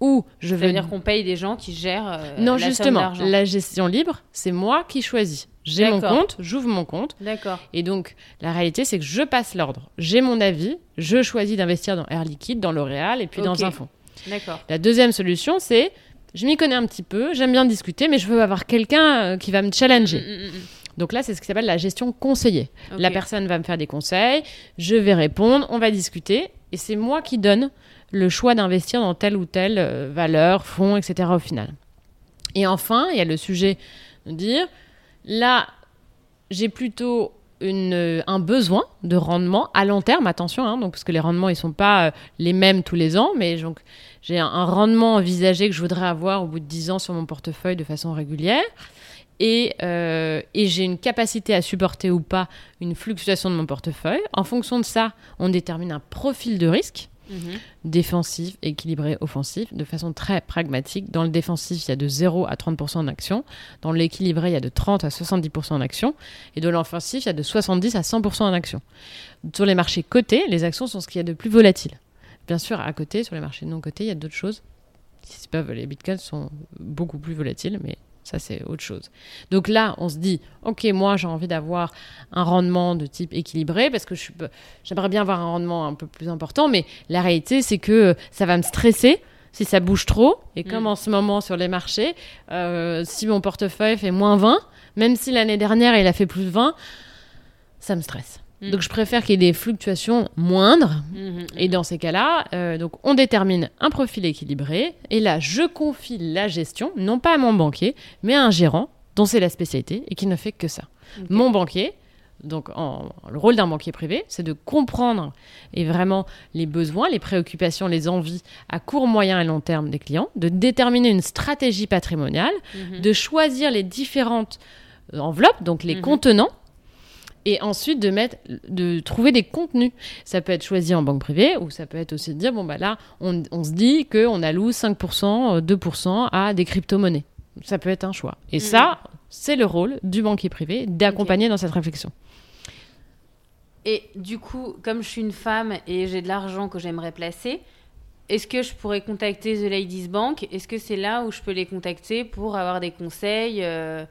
Ou je veux dire qu'on paye des gens qui gèrent. Euh, non, justement, la gestion libre, c'est moi qui choisis. J'ai mon compte, j'ouvre mon compte. D'accord. Et donc, la réalité, c'est que je passe l'ordre. J'ai mon avis, je choisis d'investir dans Air Liquide, dans L'Oréal et puis dans un fonds. D'accord. La deuxième solution, c'est je m'y connais un petit peu, j'aime bien discuter, mais je veux avoir quelqu'un euh, qui va me challenger. Mm, mm, mm, donc là, c'est ce qui s'appelle la gestion conseillée. La personne va me faire des conseils, je vais répondre, on va discuter, et c'est moi qui donne le choix d'investir dans telle ou telle euh, valeur, fonds, etc. au final. Et enfin, il y a le sujet de dire, là, j'ai plutôt une, un besoin de rendement à long terme, attention, hein, donc, parce que les rendements, ils ne sont pas euh, les mêmes tous les ans, mais donc, j'ai un, un, rendement envisagé que je voudrais avoir au bout de 10 ans sur mon portefeuille de façon régulière. Euh, et, j'ai une capacité à supporter ou pas une fluctuation de mon portefeuille. En fonction de ça, on détermine un profil de risque. Mhm. défensif, équilibré, offensif, de façon très pragmatique. Dans le défensif, il y a de 0 à 30% en action. Dans l'équilibré, il y a de 30 à 70% en action. Et dans l'offensif, il y a de 70 à 100% en action. Sur les marchés cotés, les actions sont ce qu'il y a de plus volatile. Bien sûr, à côté, sur les marchés non cotés, il y a d'autres choses. Les bitcoins sont beaucoup plus volatiles, mais ça, c'est autre chose. Donc là, on se dit, OK, moi, j'ai envie d'avoir un rendement de type équilibré parce que j'aimerais bien avoir un rendement un peu plus important, mais la réalité, c'est que ça va me stresser si ça bouge trop. Et comme mm. en ce moment sur les marchés, euh, si mon portefeuille fait moins 20, même si l'année dernière, il a fait plus de 20, ça me stresse. Mm. Donc je préfère qu'il y ait des fluctuations moindres. Mhm. Et dans ces cas-là, euh, donc on détermine un profil équilibré. Et là, je confie la gestion, non pas à mon banquier, mais à un gérant dont c'est la spécialité et qui ne fait que ça. Mon banquier, donc en- le rôle d'un banquier privé, c'est de comprendre et vraiment les besoins, les préoccupations, les envies à court, moyen et long terme des clients, de déterminer une stratégie patrimoniale, Mhm. de choisir les différentes enveloppes, donc les Mhm. contenants, et ensuite de mettre, de trouver des contenus. Ça peut être choisi en banque privée, ou ça peut être aussi de dire bon bah là, on, on se dit que on alloue 5%, euh, 2% à des crypto-monnaies. Ça peut être un choix. Et Mhm. ça, c'est le rôle du banquier privé d'accompagner dans cette réflexion. Et du coup, comme je suis une femme et j'ai de l'argent que j'aimerais placer, est-ce que je pourrais contacter The Ladies Bank? Est-ce que c'est là où je peux les contacter pour avoir des conseils euh,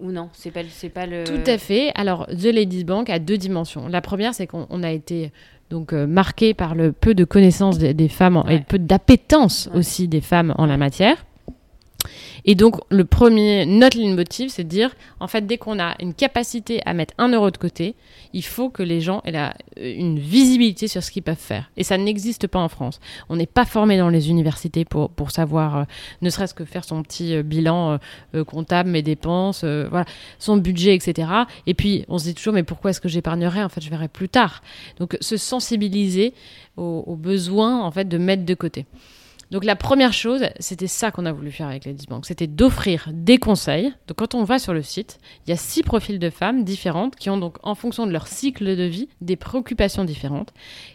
ou non C'est pas, c'est pas le. Tout à fait. Alors, The Ladies Bank a deux dimensions. La première, c'est qu'on on a été donc euh, marqué par le peu de connaissances des, des femmes en- et le peu d'appétence Ouais. aussi des femmes en la matière. Et donc, le premier, notre ligne motive, c'est de dire, en fait, dès qu'on a une capacité à mettre un euro de côté, il faut que les gens aient euh, une visibilité sur ce qu'ils peuvent faire. Et ça n'existe pas en France. On n'est pas formé dans les universités pour, pour savoir, euh, ne serait-ce que faire son petit euh, bilan comptable, mes dépenses, voilà, son budget, etc. Et puis, on se dit toujours, mais pourquoi est-ce que j'épargnerai En fait, je verrai plus tard. Donc, se sensibiliser aux, aux besoins, en fait, de mettre de côté. Donc la première chose, c'était ça qu'on a voulu faire avec Ladies Bank, c'était d'offrir des conseils. Donc quand on va sur le site, il y a six profils de femmes différentes qui ont donc en fonction de leur cycle de vie des préoccupations différentes.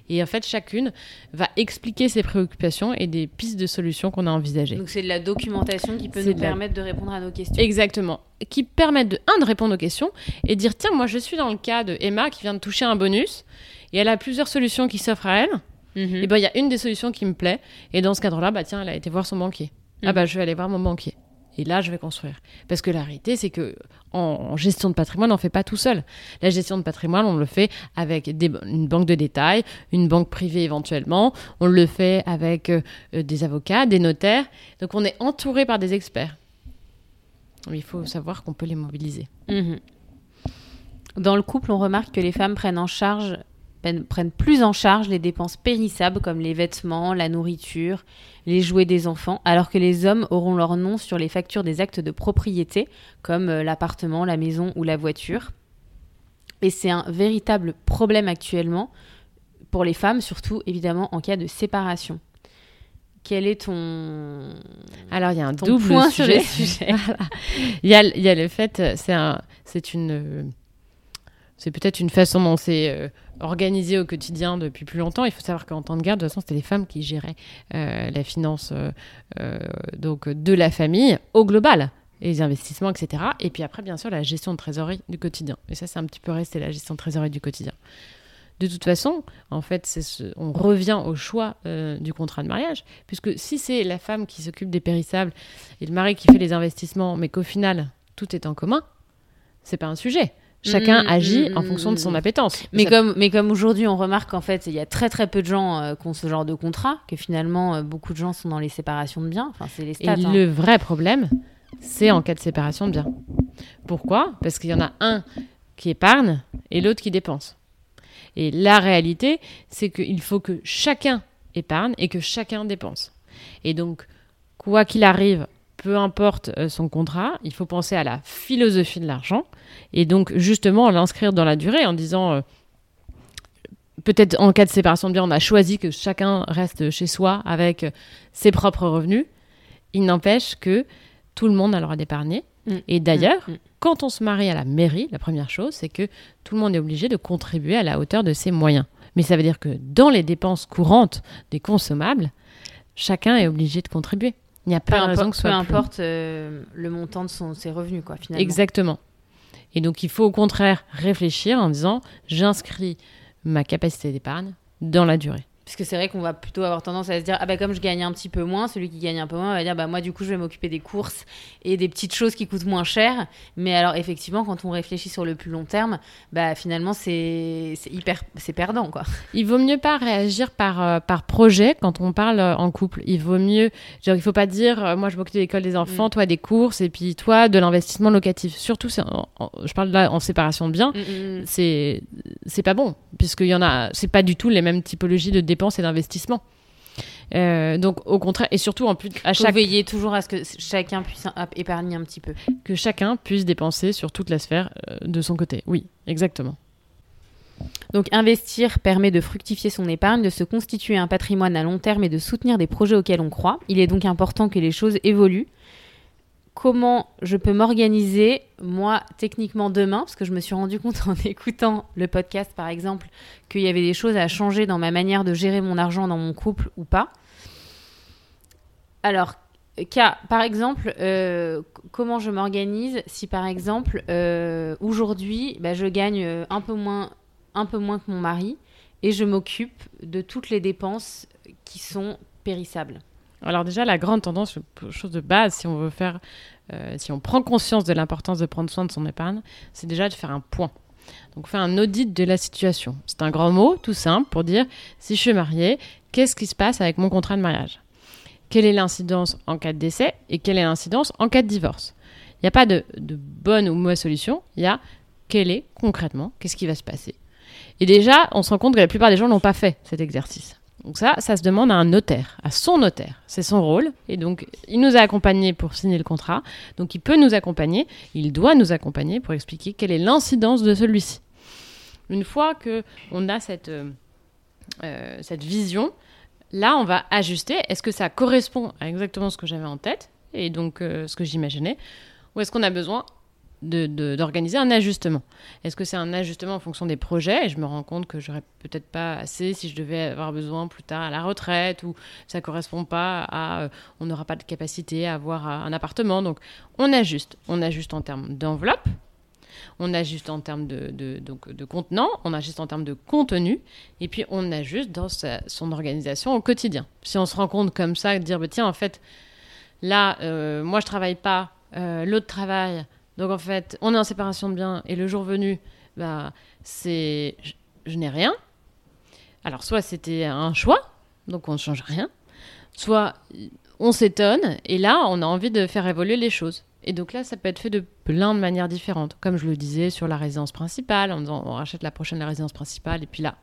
Et en fait, chacune va expliquer ses préoccupations et des pistes de solutions qu'on a envisagées. Donc c'est de la documentation qui peut nous la- permettre de répondre à nos questions. Exactement. Qui permettent de, un, de répondre aux questions et dire, tiens, moi je suis dans le cas de Emma qui vient de toucher un bonus et elle a plusieurs solutions qui s'offrent à elle. Mhm. Et ben il y a une des solutions qui me plaît. Et dans ce cadre-là, bah tiens, elle a été voir son banquier. Ah Mm. bah je vais aller voir mon banquier. Et là, je vais construire. Parce que la réalité, c'est que en, gestion de patrimoine, on ne fait pas tout seul. La gestion de patrimoine, on le fait avec des- une banque de détail, une banque privée éventuellement. On le fait avec euh, euh, des avocats, des notaires. Donc on est entouré par des experts. Mais il faut savoir qu'on peut les mobiliser. Mhm. Dans le couple, on remarque que les femmes prennent en charge prennent plus en charge les dépenses périssables comme les vêtements, la nourriture, les jouets des enfants, alors que les hommes auront leur nom sur les factures des actes de propriété comme euh, l'appartement, la maison ou la voiture. Et c'est un véritable problème actuellement pour les femmes, surtout évidemment en cas de séparation. Quel est ton, Alors, il y a un double point sur le sujet Voilà. Il y a, il y a le fait, euh, c'est un, c'est une, euh, c'est peut-être une façon dont c'est euh, organisé au quotidien depuis plus longtemps. Il faut savoir qu'en temps de guerre, de toute façon, c'était les femmes qui géraient euh, la finance euh, euh, donc de la famille au global, et les investissements, etc. Et puis après, bien sûr, la gestion de trésorerie du quotidien. Et ça, c'est un petit peu resté la gestion de trésorerie du quotidien. De toute façon, en fait, on revient au choix du contrat de mariage, puisque si c'est la femme qui s'occupe des périssables et le mari qui fait les investissements, mais qu'au final tout est en commun, c'est pas un sujet. Chacun Mm, agit mm, en fonction de son mm. appétence. Mais Ça- comme, mais comme aujourd'hui, on remarque qu'en fait, il y a très très peu de gens euh, qui ont ce genre de contrat, que finalement, euh, beaucoup de gens sont dans les séparations de biens. Enfin, c'est les Et hein. le vrai problème, c'est en cas de séparation de biens. Pourquoi? Parce qu'il y en a un qui épargne et l'autre qui dépense. Et la réalité, c'est qu'il faut que chacun épargne et que chacun dépense. Et donc, quoi qu'il arrive, peu importe euh, son contrat, il faut penser à la philosophie de l'argent et donc justement l'inscrire dans la durée en disant euh, peut-être en cas de séparation de biens, on a choisi que chacun reste chez soi avec euh, ses propres revenus. Il n'empêche que tout le monde a le droit d'épargner. Mm. Et d'ailleurs, Mm, quand on se marie à la mairie, la première chose, c'est que tout le monde est obligé de contribuer à la hauteur de ses moyens. Mais ça veut dire que dans les dépenses courantes des consommables, chacun est obligé de contribuer. Il n'y a peu pas de raison importe, que ce peu soit plus. importe euh, le montant de son, ses revenus, quoi, finalement. Exactement. Et donc, il faut au contraire réfléchir en disant j'inscris ma capacité d'épargne dans la durée. Puisque c'est vrai qu'on va plutôt avoir tendance à se dire, ah bah comme je gagne un petit peu moins, celui qui gagne un peu moins va dire, bah moi du coup je vais m'occuper des courses et des petites choses qui coûtent moins cher. Mais alors effectivement, quand on réfléchit sur le plus long terme, bah finalement c'est hyper, c'est perdant quoi. Il vaut mieux pas réagir par, euh, par projet quand on parle euh, en couple. Il vaut mieux, genre il faut pas dire, euh, moi je m'occupe de l'école des enfants, mm. toi des courses et puis toi de l'investissement locatif. Surtout, je parle là en séparation de biens, mm, mm, c'est c'est pas bon puisqu'il y en a, c'est pas du tout les mêmes typologies de dépenses et d'investissements. Euh, donc au contraire, et surtout en plus à chaque... veiller toujours à ce que chacun puisse épargner un petit peu. Que chacun puisse dépenser sur toute la sphère euh, de son côté. Oui, exactement. Donc investir permet de fructifier son épargne, de se constituer un patrimoine à long terme et de soutenir des projets auxquels on croit. Il est donc important que les choses évoluent comment je peux m'organiser, moi, techniquement demain, parce que je me suis rendu compte en écoutant le podcast, par exemple, qu'il y avait des choses à changer dans ma manière de gérer mon argent dans mon couple ou pas. Alors, cas, par exemple, euh, comment je m'organise si, par exemple, euh, aujourd'hui, bah, je gagne euh, un peu, moins, un peu moins que mon mari et je m'occupe de toutes les dépenses qui sont périssables? Alors déjà, la grande tendance, chose de base, si on veut faire, euh, si on prend conscience de l'importance de prendre soin de son épargne, c'est déjà de faire un point. Donc faire un audit de la situation. C'est un grand mot, tout simple, pour dire si je suis mariée, qu'est-ce qui se passe avec mon contrat de mariage? Quelle est l'incidence en cas de décès et quelle est l'incidence en cas de divorce? Il n'y a pas de, de bonne ou mauvaise solution, il y a quelle est concrètement, qu'est-ce qui va se passer? Et déjà, on se rend compte que la plupart des gens n'ont pas fait cet exercice. Donc ça, ça se demande à un notaire, à son notaire. C'est son rôle. Et donc, il nous a accompagnés pour signer le contrat. Donc, il peut nous accompagner, il doit nous accompagner pour expliquer quelle est l'incidence de celui-ci. Une fois que on a cette, euh, euh, cette vision, là, on va ajuster. Est-ce que ça correspond à exactement ce que j'avais en tête et donc euh, ce que j'imaginais? Ou est-ce qu'on a besoin d'organiser un ajustement. Est-ce que c'est un ajustement en fonction des projets? Et je me rends compte que j'aurais peut-être pas assez si je devais avoir besoin plus tard à la retraite ou ça correspond pas à, euh, on n'aura pas de capacité à avoir un appartement. Donc on ajuste. On ajuste en termes d'enveloppe, on ajuste en termes de, de, donc, de contenant, on ajuste en termes de contenu, et puis on ajuste dans son organisation au quotidien. Si on se rend compte comme ça, de dire, bah, tiens, en fait, là, euh, moi je travaille pas, euh, l'autre travaille, donc en fait, on est en séparation de biens et le jour venu, bah, c'est je, n'ai rien. Alors soit c'était un choix, donc on ne change rien, soit on s'étonne et là on a envie de faire évoluer les choses. Et donc là, ça peut être fait de plein de manières différentes. Comme je le disais sur la résidence principale, on rachète la prochaine résidence principale et puis là,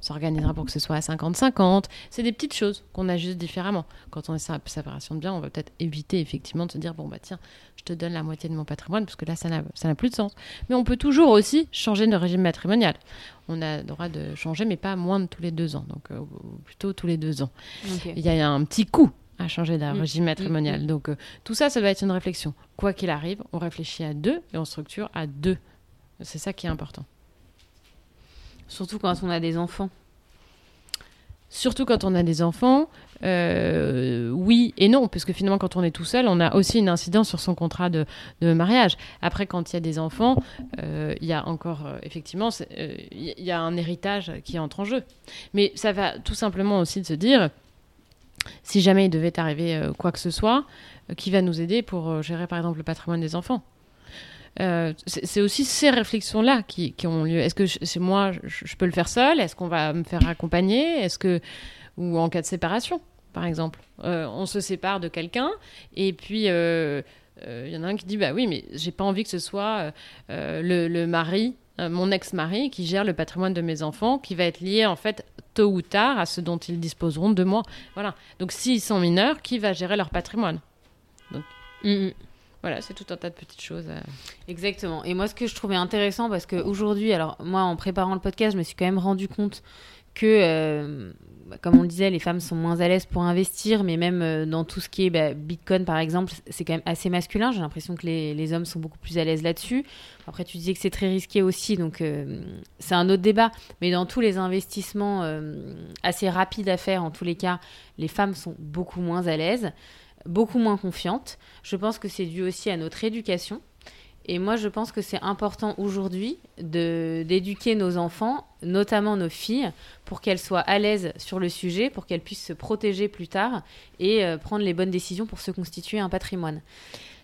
s'organisera pour que ce soit à 50-50. C'est des petites choses qu'on ajuste différemment. Quand on est sur séparation de biens, on va peut-être éviter effectivement de se dire bon bah tiens, je te donne la moitié de mon patrimoine parce que là ça n'a plus de sens. Mais on peut toujours aussi changer de régime matrimonial. On a le droit de changer, mais pas moins de tous les deux ans, donc euh, plutôt tous les deux ans. Il y a un petit coût à changer de mm. régime matrimonial. Mm, mm. Donc euh, tout ça, ça va être une réflexion. Quoi qu'il arrive, on réfléchit à deux et on structure à deux. C'est ça qui est important. Surtout quand on a des enfants. Surtout quand on a des enfants, euh, oui et non, parce que finalement, quand on est tout seul, on a aussi une incidence sur son contrat de, mariage. Après, quand il y a des enfants, euh, il y a encore, euh, effectivement, un héritage qui entre en jeu. Mais ça va tout simplement aussi de se dire, si jamais il devait arriver quoi que ce soit, qui va nous aider pour gérer, par exemple, le patrimoine des enfants? Euh, c'est aussi ces réflexions-là qui, ont lieu. Est-ce que c'est moi, je, peux le faire seul? Est-ce qu'on va me faire accompagner? Est-ce que ou en cas de séparation, par exemple, euh, on se sépare de quelqu'un et puis euh, il y en a un qui dit bah oui, mais j'ai pas envie que ce soit le, mari, mon ex-mari, qui gère le patrimoine de mes enfants, qui va être lié en fait tôt ou tard à ce dont ils disposeront de moi. Voilà. Donc s'ils sont mineurs, qui va gérer leur patrimoine? Donc, mm, mm. Voilà, c'est tout un tas de petites choses. Euh. Exactement. Et moi, ce que je trouvais intéressant, parce qu'aujourd'hui, alors moi, en préparant le podcast, je me suis quand même rendu compte que, euh, bah, comme on le disait, les femmes sont moins à l'aise pour investir, mais même euh, dans tout ce qui est bah, Bitcoin, par exemple, c'est quand même assez masculin. J'ai l'impression que les, les, hommes sont beaucoup plus à l'aise là-dessus. Après, tu disais que c'est très risqué aussi, donc c'est un autre débat. Mais dans tous les investissements assez rapides à faire, en tous les cas, les femmes sont beaucoup moins à l'aise beaucoup moins confiante. Je pense que c'est dû aussi à notre éducation. Et moi, je pense que c'est important aujourd'hui d'éduquer nos enfants, notamment nos filles, pour qu'elles soient à l'aise sur le sujet, pour qu'elles puissent se protéger plus tard et euh, prendre les bonnes décisions pour se constituer un patrimoine.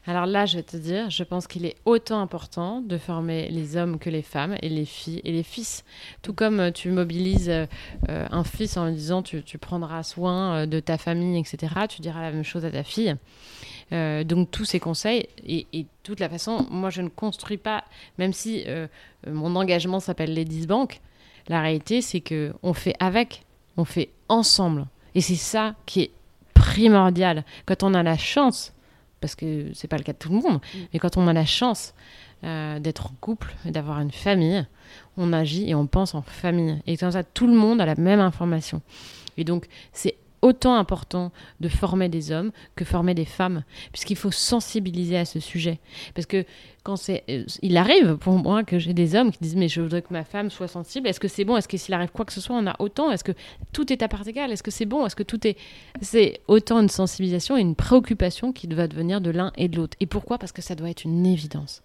Alors là, je vais te dire, je pense qu'il est autant important de former les hommes que les femmes et les filles et les fils. Tout comme euh, tu mobilises euh, un fils en lui disant tu, tu prendras soin de ta famille, etc., tu diras la même chose à ta fille. Euh, donc tous ces conseils et, toute la façon, moi je ne construis pas, même si euh, mon engagement s'appelle Ladies Bank, la réalité c'est que on fait avec, on fait ensemble. Et c'est ça qui est primordial. Quand on a la chance, parce que c'est pas le cas de tout le monde, mm. mais quand on a la chance euh, d'être en couple et d'avoir une famille, on agit et on pense en famille. Et comme ça, tout le monde a la même information. Et donc, c'est autant important de former des hommes que former des femmes, puisqu'il faut sensibiliser à ce sujet. Parce que quand c'est, euh, il arrive pour moi que j'ai des hommes qui disent mais je voudrais que ma femme soit sensible. Est-ce que c'est bon? Est-ce que s'il arrive quoi que ce soit, on a autant? Est-ce que tout est à part égale? Est-ce que c'est bon? Est-ce que tout est c'est autant une sensibilisation et une préoccupation qui va devenir de l'un et de l'autre. Et pourquoi? Parce que ça doit être une évidence.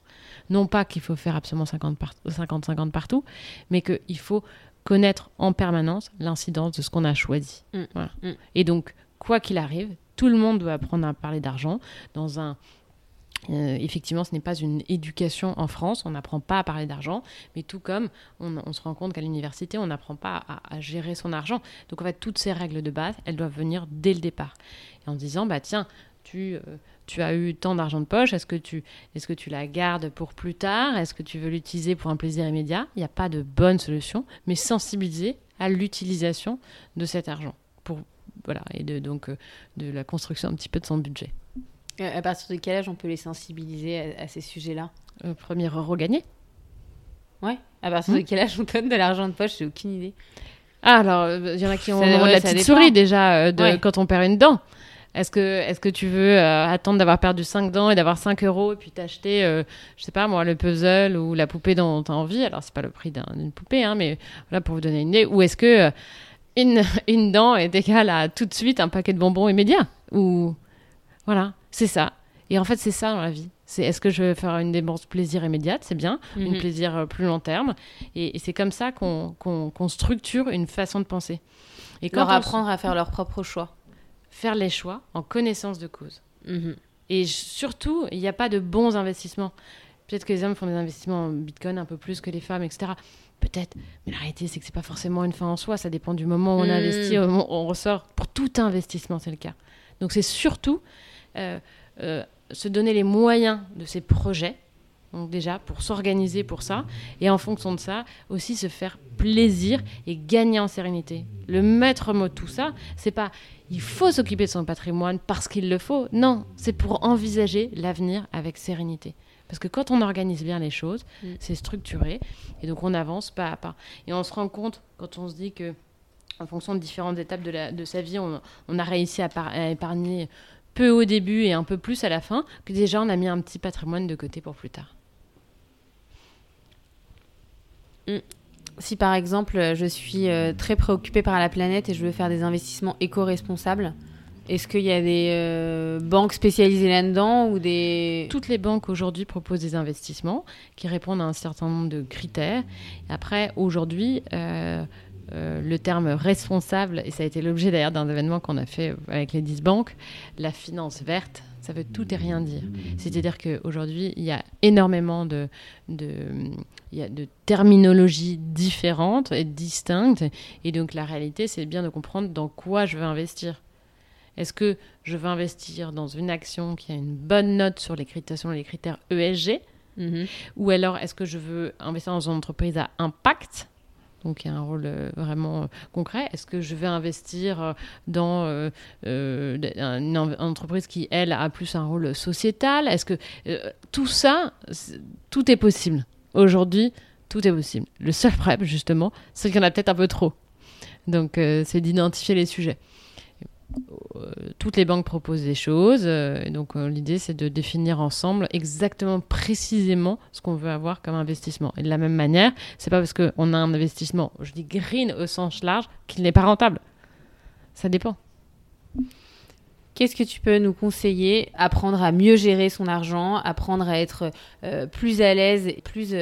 Non pas qu'il faut faire absolument 50-50 partout, mais qu'il faut connaître en permanence l'incidence de ce qu'on a choisi. Mm. Mm. Et donc, quoi qu'il arrive, tout le monde doit apprendre à parler d'argent dans un euh, effectivement, ce n'est pas une éducation en France, on n'apprend pas à parler d'argent, mais tout comme on, se rend compte qu'à l'université, on n'apprend pas à, gérer son argent. Donc en fait, toutes ces règles de base, elles doivent venir dès le départ. Et en disant, bah tiens, tu, euh, tu as eu tant d'argent de poche, est-ce que, tu, est que tu la gardes pour plus tard? Est-ce que tu veux l'utiliser pour un plaisir immédiat? Il n'y a pas de bonne solution, mais sensibiliser à l'utilisation de cet argent. Pour, voilà, et de, donc euh, de la construction un petit peu de son budget. Euh, à partir de quel âge on peut les sensibiliser à, ces sujets-là? Euh, Premier euro gagné. Ouais. À partir de quel âge on donne de l'argent de poche? J'ai aucune idée. Ah, alors, il y en a qui ont la petite souris déjà de, quand on perd une dent. Est-ce que, est que tu veux euh, attendre d'avoir perdu 5 dents et d'avoir 5 euros et puis t'acheter, euh, je sais pas moi, le puzzle ou la poupée dont tu as envie? Alors, c'est pas le prix d'une poupée, hein, mais voilà pour vous donner une idée. Ou est-ce que euh, une, une dent est égale à tout de suite un paquet de bonbons immédiat Ou. Voilà, c'est ça. Et en fait, c'est ça dans la vie. C'est est-ce que je veux faire une dépense plaisir immédiate, c'est bien, une mhm. plaisir plus long terme. Et, c'est comme ça qu'on structure une façon de penser. Et quand Leur apprendre à faire leur propre choix faire les choix en connaissance de cause. Mhm. Et surtout, il n'y a pas de bons investissements. Peut-être que les hommes font des investissements en bitcoin un peu plus que les femmes, etc. Peut-être, mais la réalité, c'est que c'est pas forcément une fin en soi. Ça dépend du moment où on mhm. investit, au moment où on ressort. Pour tout investissement, c'est le cas. Donc, c'est surtout euh, euh, se donner les moyens de ces projets donc déjà, pour s'organiser pour ça, et en fonction de ça, aussi se faire plaisir et gagner en sérénité. Le maître mot de tout ça, c'est pas il faut s'occuper de son patrimoine parce qu'il le faut. Non, c'est pour envisager l'avenir avec sérénité. Parce que quand on organise bien les choses, mm. c'est structuré, et donc on avance pas à pas. Et on se rend compte, quand on se dit que, en fonction de différentes étapes de, la, de sa vie, on, a réussi à, à épargner peu au début et un peu plus à la fin, que déjà on a mis un petit patrimoine de côté pour plus tard. Mm. Si par exemple je suis euh, très préoccupée par la planète et je veux faire des investissements éco-responsables, est-ce qu'il y a des euh, banques spécialisées là-dedans ou des... Toutes les banques aujourd'hui proposent des investissements qui répondent à un certain nombre de critères. Après, aujourd'hui, euh, le terme responsable, et ça a été l'objet d'ailleurs d'un événement qu'on a fait avec les 10 banques, la finance verte, ça veut tout et rien dire. C'est-à-dire qu'aujourd'hui, il y a énormément de, de, il y a de terminologies différentes et distinctes. Et donc, la réalité, c'est bien de comprendre dans quoi je veux investir. Est-ce que je veux investir dans une action qui a une bonne note sur les critères, les critères ESG mhm. Ou alors, est-ce que je veux investir dans une entreprise à impact? Donc il y a un rôle euh, vraiment euh, concret. Est-ce que je vais investir euh, dans une, entreprise qui, elle, a plus un rôle sociétal? Est-ce que tout ça, tout est possible. Aujourd'hui, tout est possible. Le seul problème, justement, c'est qu'il y en a peut-être un peu trop. Donc c'est d'identifier les sujets. Euh, toutes les banques proposent des choses. Euh, donc euh, l'idée, c'est de définir ensemble exactement, précisément ce qu'on veut avoir comme investissement. Et de la même manière, c'est pas parce qu'on a un investissement, je dis green au sens large, qu'il n'est pas rentable. Ça dépend. Qu'est-ce que tu peux nous conseiller? Apprendre à mieux gérer son argent, apprendre à être plus à l'aise, plus,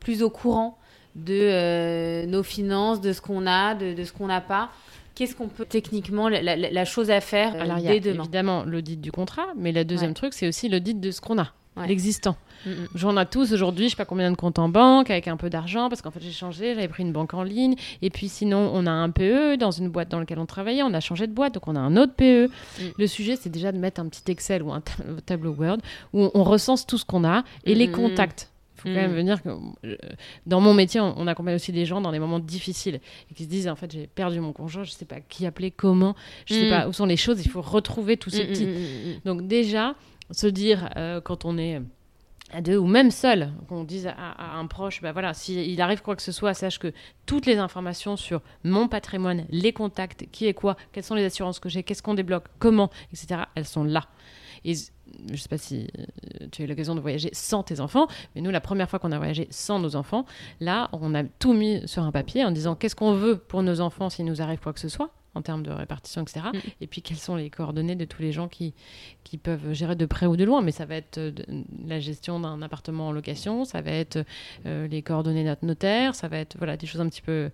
plus au courant de nos finances, de ce qu'on a, de ce qu'on n'a pas. Qu'est-ce qu'on peut techniquement, la, la- la chose à faire euh, Alors, il y a dès demain évidemment l'audit du contrat, mais le deuxième Ouais. truc, c'est aussi l'audit de ce qu'on a, Ouais. l'existant. Mm, mm. J'en ai tous aujourd'hui, je sais pas combien de comptes en banque, avec un peu d'argent, parce qu'en fait j'ai changé, j'avais pris une banque en ligne, et puis sinon on a un PE dans une boîte dans laquelle on travaillait, on a changé de boîte, donc on a un autre PE. Mm. Le sujet c'est déjà de mettre un petit Excel ou un ta- tableau Word où on, recense tout ce qu'on a et les contacts. Il faut quand Mm. même venir que euh, dans mon métier, on, on accompagne aussi des gens dans des moments difficiles et qui se disent en fait j'ai perdu mon conjoint, je sais pas qui appeler, comment, je sais Mm. pas où sont les choses, il faut retrouver tous ces Mm, petits mm, mm, mm. donc déjà, se dire euh, quand on est à deux ou même seul, qu'on dise à, à un proche, bah voilà, s'il arrive quoi que ce soit, sache que toutes les informations sur mon patrimoine, les contacts, qui est quoi, quelles sont les assurances que j'ai, qu'est-ce qu'on débloque, comment, etc., elles sont là. Et je sais pas si euh, tu as eu l'occasion de voyager sans tes enfants, mais nous, la première fois qu'on a voyagé sans nos enfants, là, on a tout mis sur un papier en disant qu'est-ce qu'on veut pour nos enfants s'il nous arrive quoi que ce soit en termes de répartition, etc. Mm. Et puis quelles sont les coordonnées de tous les gens qui, qui peuvent gérer de près ou de loin, mais ça va être euh, de- la gestion d'un appartement en location, ça va être euh, les coordonnées de notre notaire, ça va être voilà, des choses un petit peu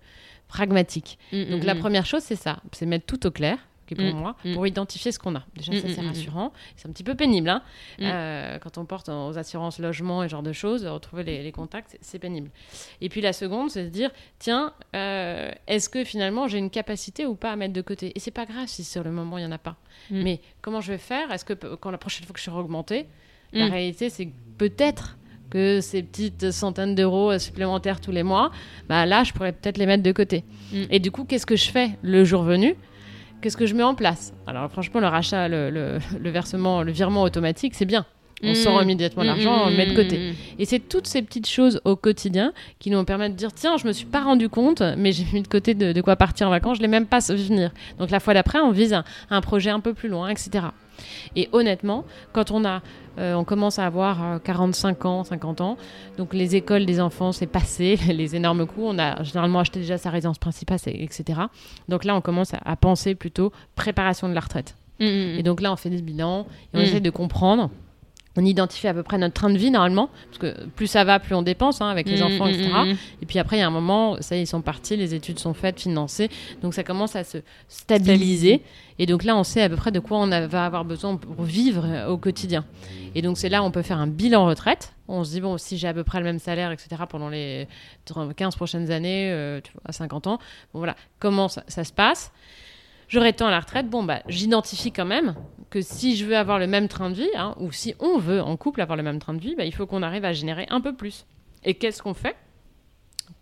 pragmatiques. Mm, Donc mm, la mm. première chose, c'est ça, c'est mettre tout au clair, qui est pour Mm, moi, mm. pour identifier ce qu'on a. Déjà, Mm, ça c'est rassurant. C'est un petit peu pénible, hein, euh, quand on porte aux assurances logement et ce genre de choses, retrouver les, les contacts, c'est- pénible. Et puis la seconde, c'est de dire, tiens, euh, est-ce que finalement j'ai une capacité ou pas à mettre de côté? Et c'est pas grave si sur le moment il y en a pas. Mais comment je vais faire? Est-ce que quand la prochaine fois que je serai augmentée, la réalité c'est peut-être que ces petites centaines d'euros euh, supplémentaires tous les mois, bah là je pourrais peut-être les mettre de côté. Mm. Et du coup, qu'est-ce que je fais le jour venu? Qu'est-ce que je mets en place Alors franchement, le rachat, le, le- le versement, le virement automatique, c'est bien. On Mm. sort immédiatement Mm, l'argent, on le met de mm, côté. mm, mm. Et c'est toutes ces petites choses au quotidien qui nous permettent de dire tiens, je me suis pas rendu compte, mais j'ai mis de côté de, de quoi partir en vacances, je l'ai même pas venir. Donc la fois d'après, on vise un, un projet un peu plus loin, etc. Et honnêtement, quand on a, euh, on commence à avoir euh, 45 ans, 50 ans, donc les écoles des enfants, c'est passé, les énormes coûts, on a généralement acheté déjà sa résidence principale, etc. Donc là, on commence à, à penser plutôt préparation de la retraite. Mm, mm, Et donc là, on fait des bilans et on essaie de comprendre. On identifie à peu près notre train de vie normalement, parce que plus ça va, plus on dépense hein, avec les Mm, enfants, mm, etc. mm. Et puis après, il y a un moment, ça, ils sont partis, les études sont faites, financées, donc ça commence à se stabiliser. Et donc là, on sait à peu près de quoi on a- va avoir besoin pour vivre euh, au quotidien. Et donc c'est là où on peut faire un bilan retraite. On se dit, bon, si j'ai à peu près le même salaire, etc., pendant les 15 prochaines années, euh, tu vois, à 50 ans, bon voilà, comment ça, ça se passe? J'aurai temps à la retraite, bon, bah, j'identifie quand même que si je veux avoir le même train de vie, hein, ou si on veut en couple avoir le même train de vie, bah, il faut qu'on arrive à générer un peu plus. Et qu'est-ce qu'on fait?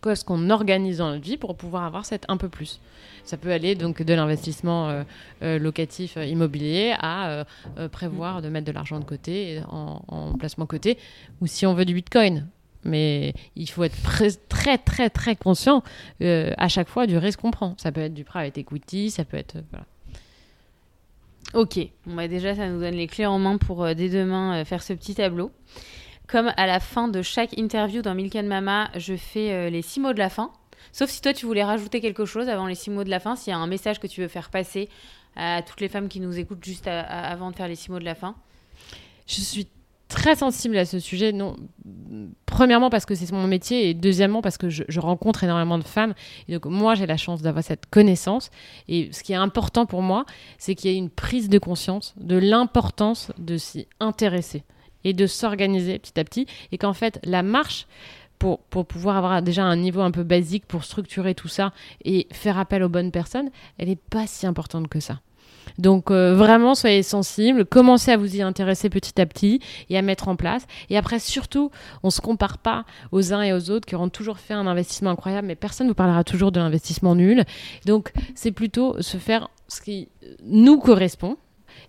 Qu'est-ce qu'on organise dans notre vie pour pouvoir avoir cet un peu plus? Ça peut aller donc de l'investissement euh, euh, locatif euh, immobilier à prévoir de mettre de l'argent de côté, en, en placement côté, ou si on veut du bitcoin. Mais il faut être très très très conscient à chaque fois du risque qu'on prend. Ça peut être du private equity, ça peut être voilà. Ok, bah déjà ça nous donne les clés en main pour euh, dès demain euh, faire ce petit tableau. Comme à la fin de chaque interview dans Milk and Mama, je fais euh, les six mots de la fin. Sauf si toi tu voulais rajouter quelque chose avant les six mots de la fin, s'il y a un message que tu veux faire passer à toutes les femmes qui nous écoutent juste avant de faire les six mots de la fin. Je suis très sensible à ce sujet. Non, premièrement parce que c'est mon métier et deuxièmement parce que je, rencontre énormément de femmes. Donc moi j'ai la chance d'avoir cette connaissance. Et ce qui est important pour moi, c'est qu'il y ait une prise de conscience de l'importance de s'y intéresser et de s'organiser petit à petit. Et qu'en fait la marche pour, pour pouvoir avoir déjà un niveau un peu basique pour structurer tout ça et faire appel aux bonnes personnes, elle n'est pas si importante que ça. Donc euh, vraiment, soyez sensibles, commencez à vous y intéresser petit à petit et à mettre en place. Et après, surtout, on se compare pas aux uns et aux autres qui auront toujours fait un investissement incroyable, mais personne ne vous parlera toujours de l'investissement nul. Donc c'est plutôt se faire ce qui nous correspond.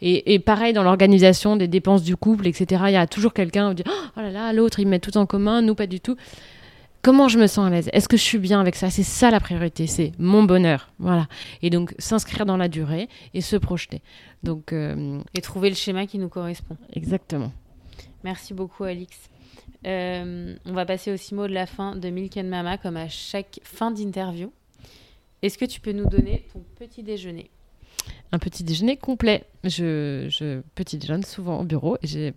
Et, pareil dans l'organisation des dépenses du couple, etc. Il y a toujours quelqu'un qui dit Oh là là, l'autre, il met tout en commun, nous pas du tout. Comment je me sens à l'aise? Est-ce que je suis bien avec ça? C'est ça la priorité, c'est mon bonheur. Voilà. Et donc s'inscrire dans la durée et se projeter. Donc euh, Et trouver le schéma qui nous correspond. exactement. Merci beaucoup, Alix. Euh, on va passer aux six mots de la fin de Milk and Mama, comme à chaque fin d'interview. Est-ce que tu peux nous donner ton petit déjeuner? Un petit déjeuner complet. Je, je petit déjeune souvent au bureau et j'ai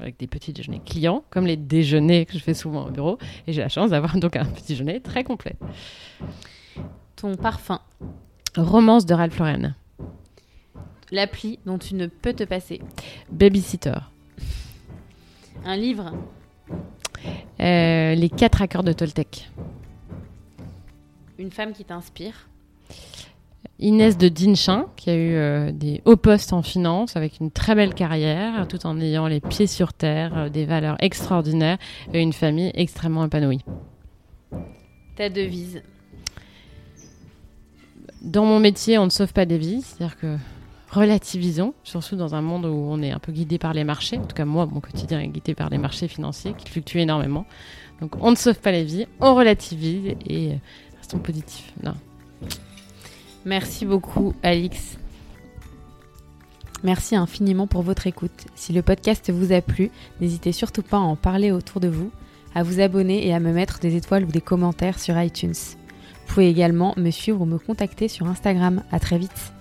avec des petits déjeuners clients, comme les déjeuners que je fais souvent au bureau, et j'ai la chance d'avoir donc un petit déjeuner très complet. Ton parfum. Romance de Ralph Lauren. L'appli dont tu ne peux te passer. Babysitter. Un livre. Euh, les quatre accords de Toltec. Une femme qui t'inspire. Inès de Dinchin, qui a eu euh, des hauts postes en finance avec une très belle carrière, tout en ayant les pieds sur terre, euh, des valeurs extraordinaires et une famille extrêmement épanouie. Ta devise? Dans mon métier, on ne sauve pas des vies, c'est-à-dire que relativisons, surtout dans un monde où on est un peu guidé par les marchés. En tout cas, moi, mon quotidien est guidé par les marchés financiers qui fluctuent énormément. Donc, on ne sauve pas les vies, on relativise et euh, restons positifs. Non. Merci beaucoup, Alix. Merci infiniment pour votre écoute. Si le podcast vous a plu, n'hésitez surtout pas à en parler autour de vous, à vous abonner et à me mettre des étoiles ou des commentaires sur iTunes. Vous pouvez également me suivre ou me contacter sur Instagram. À très vite.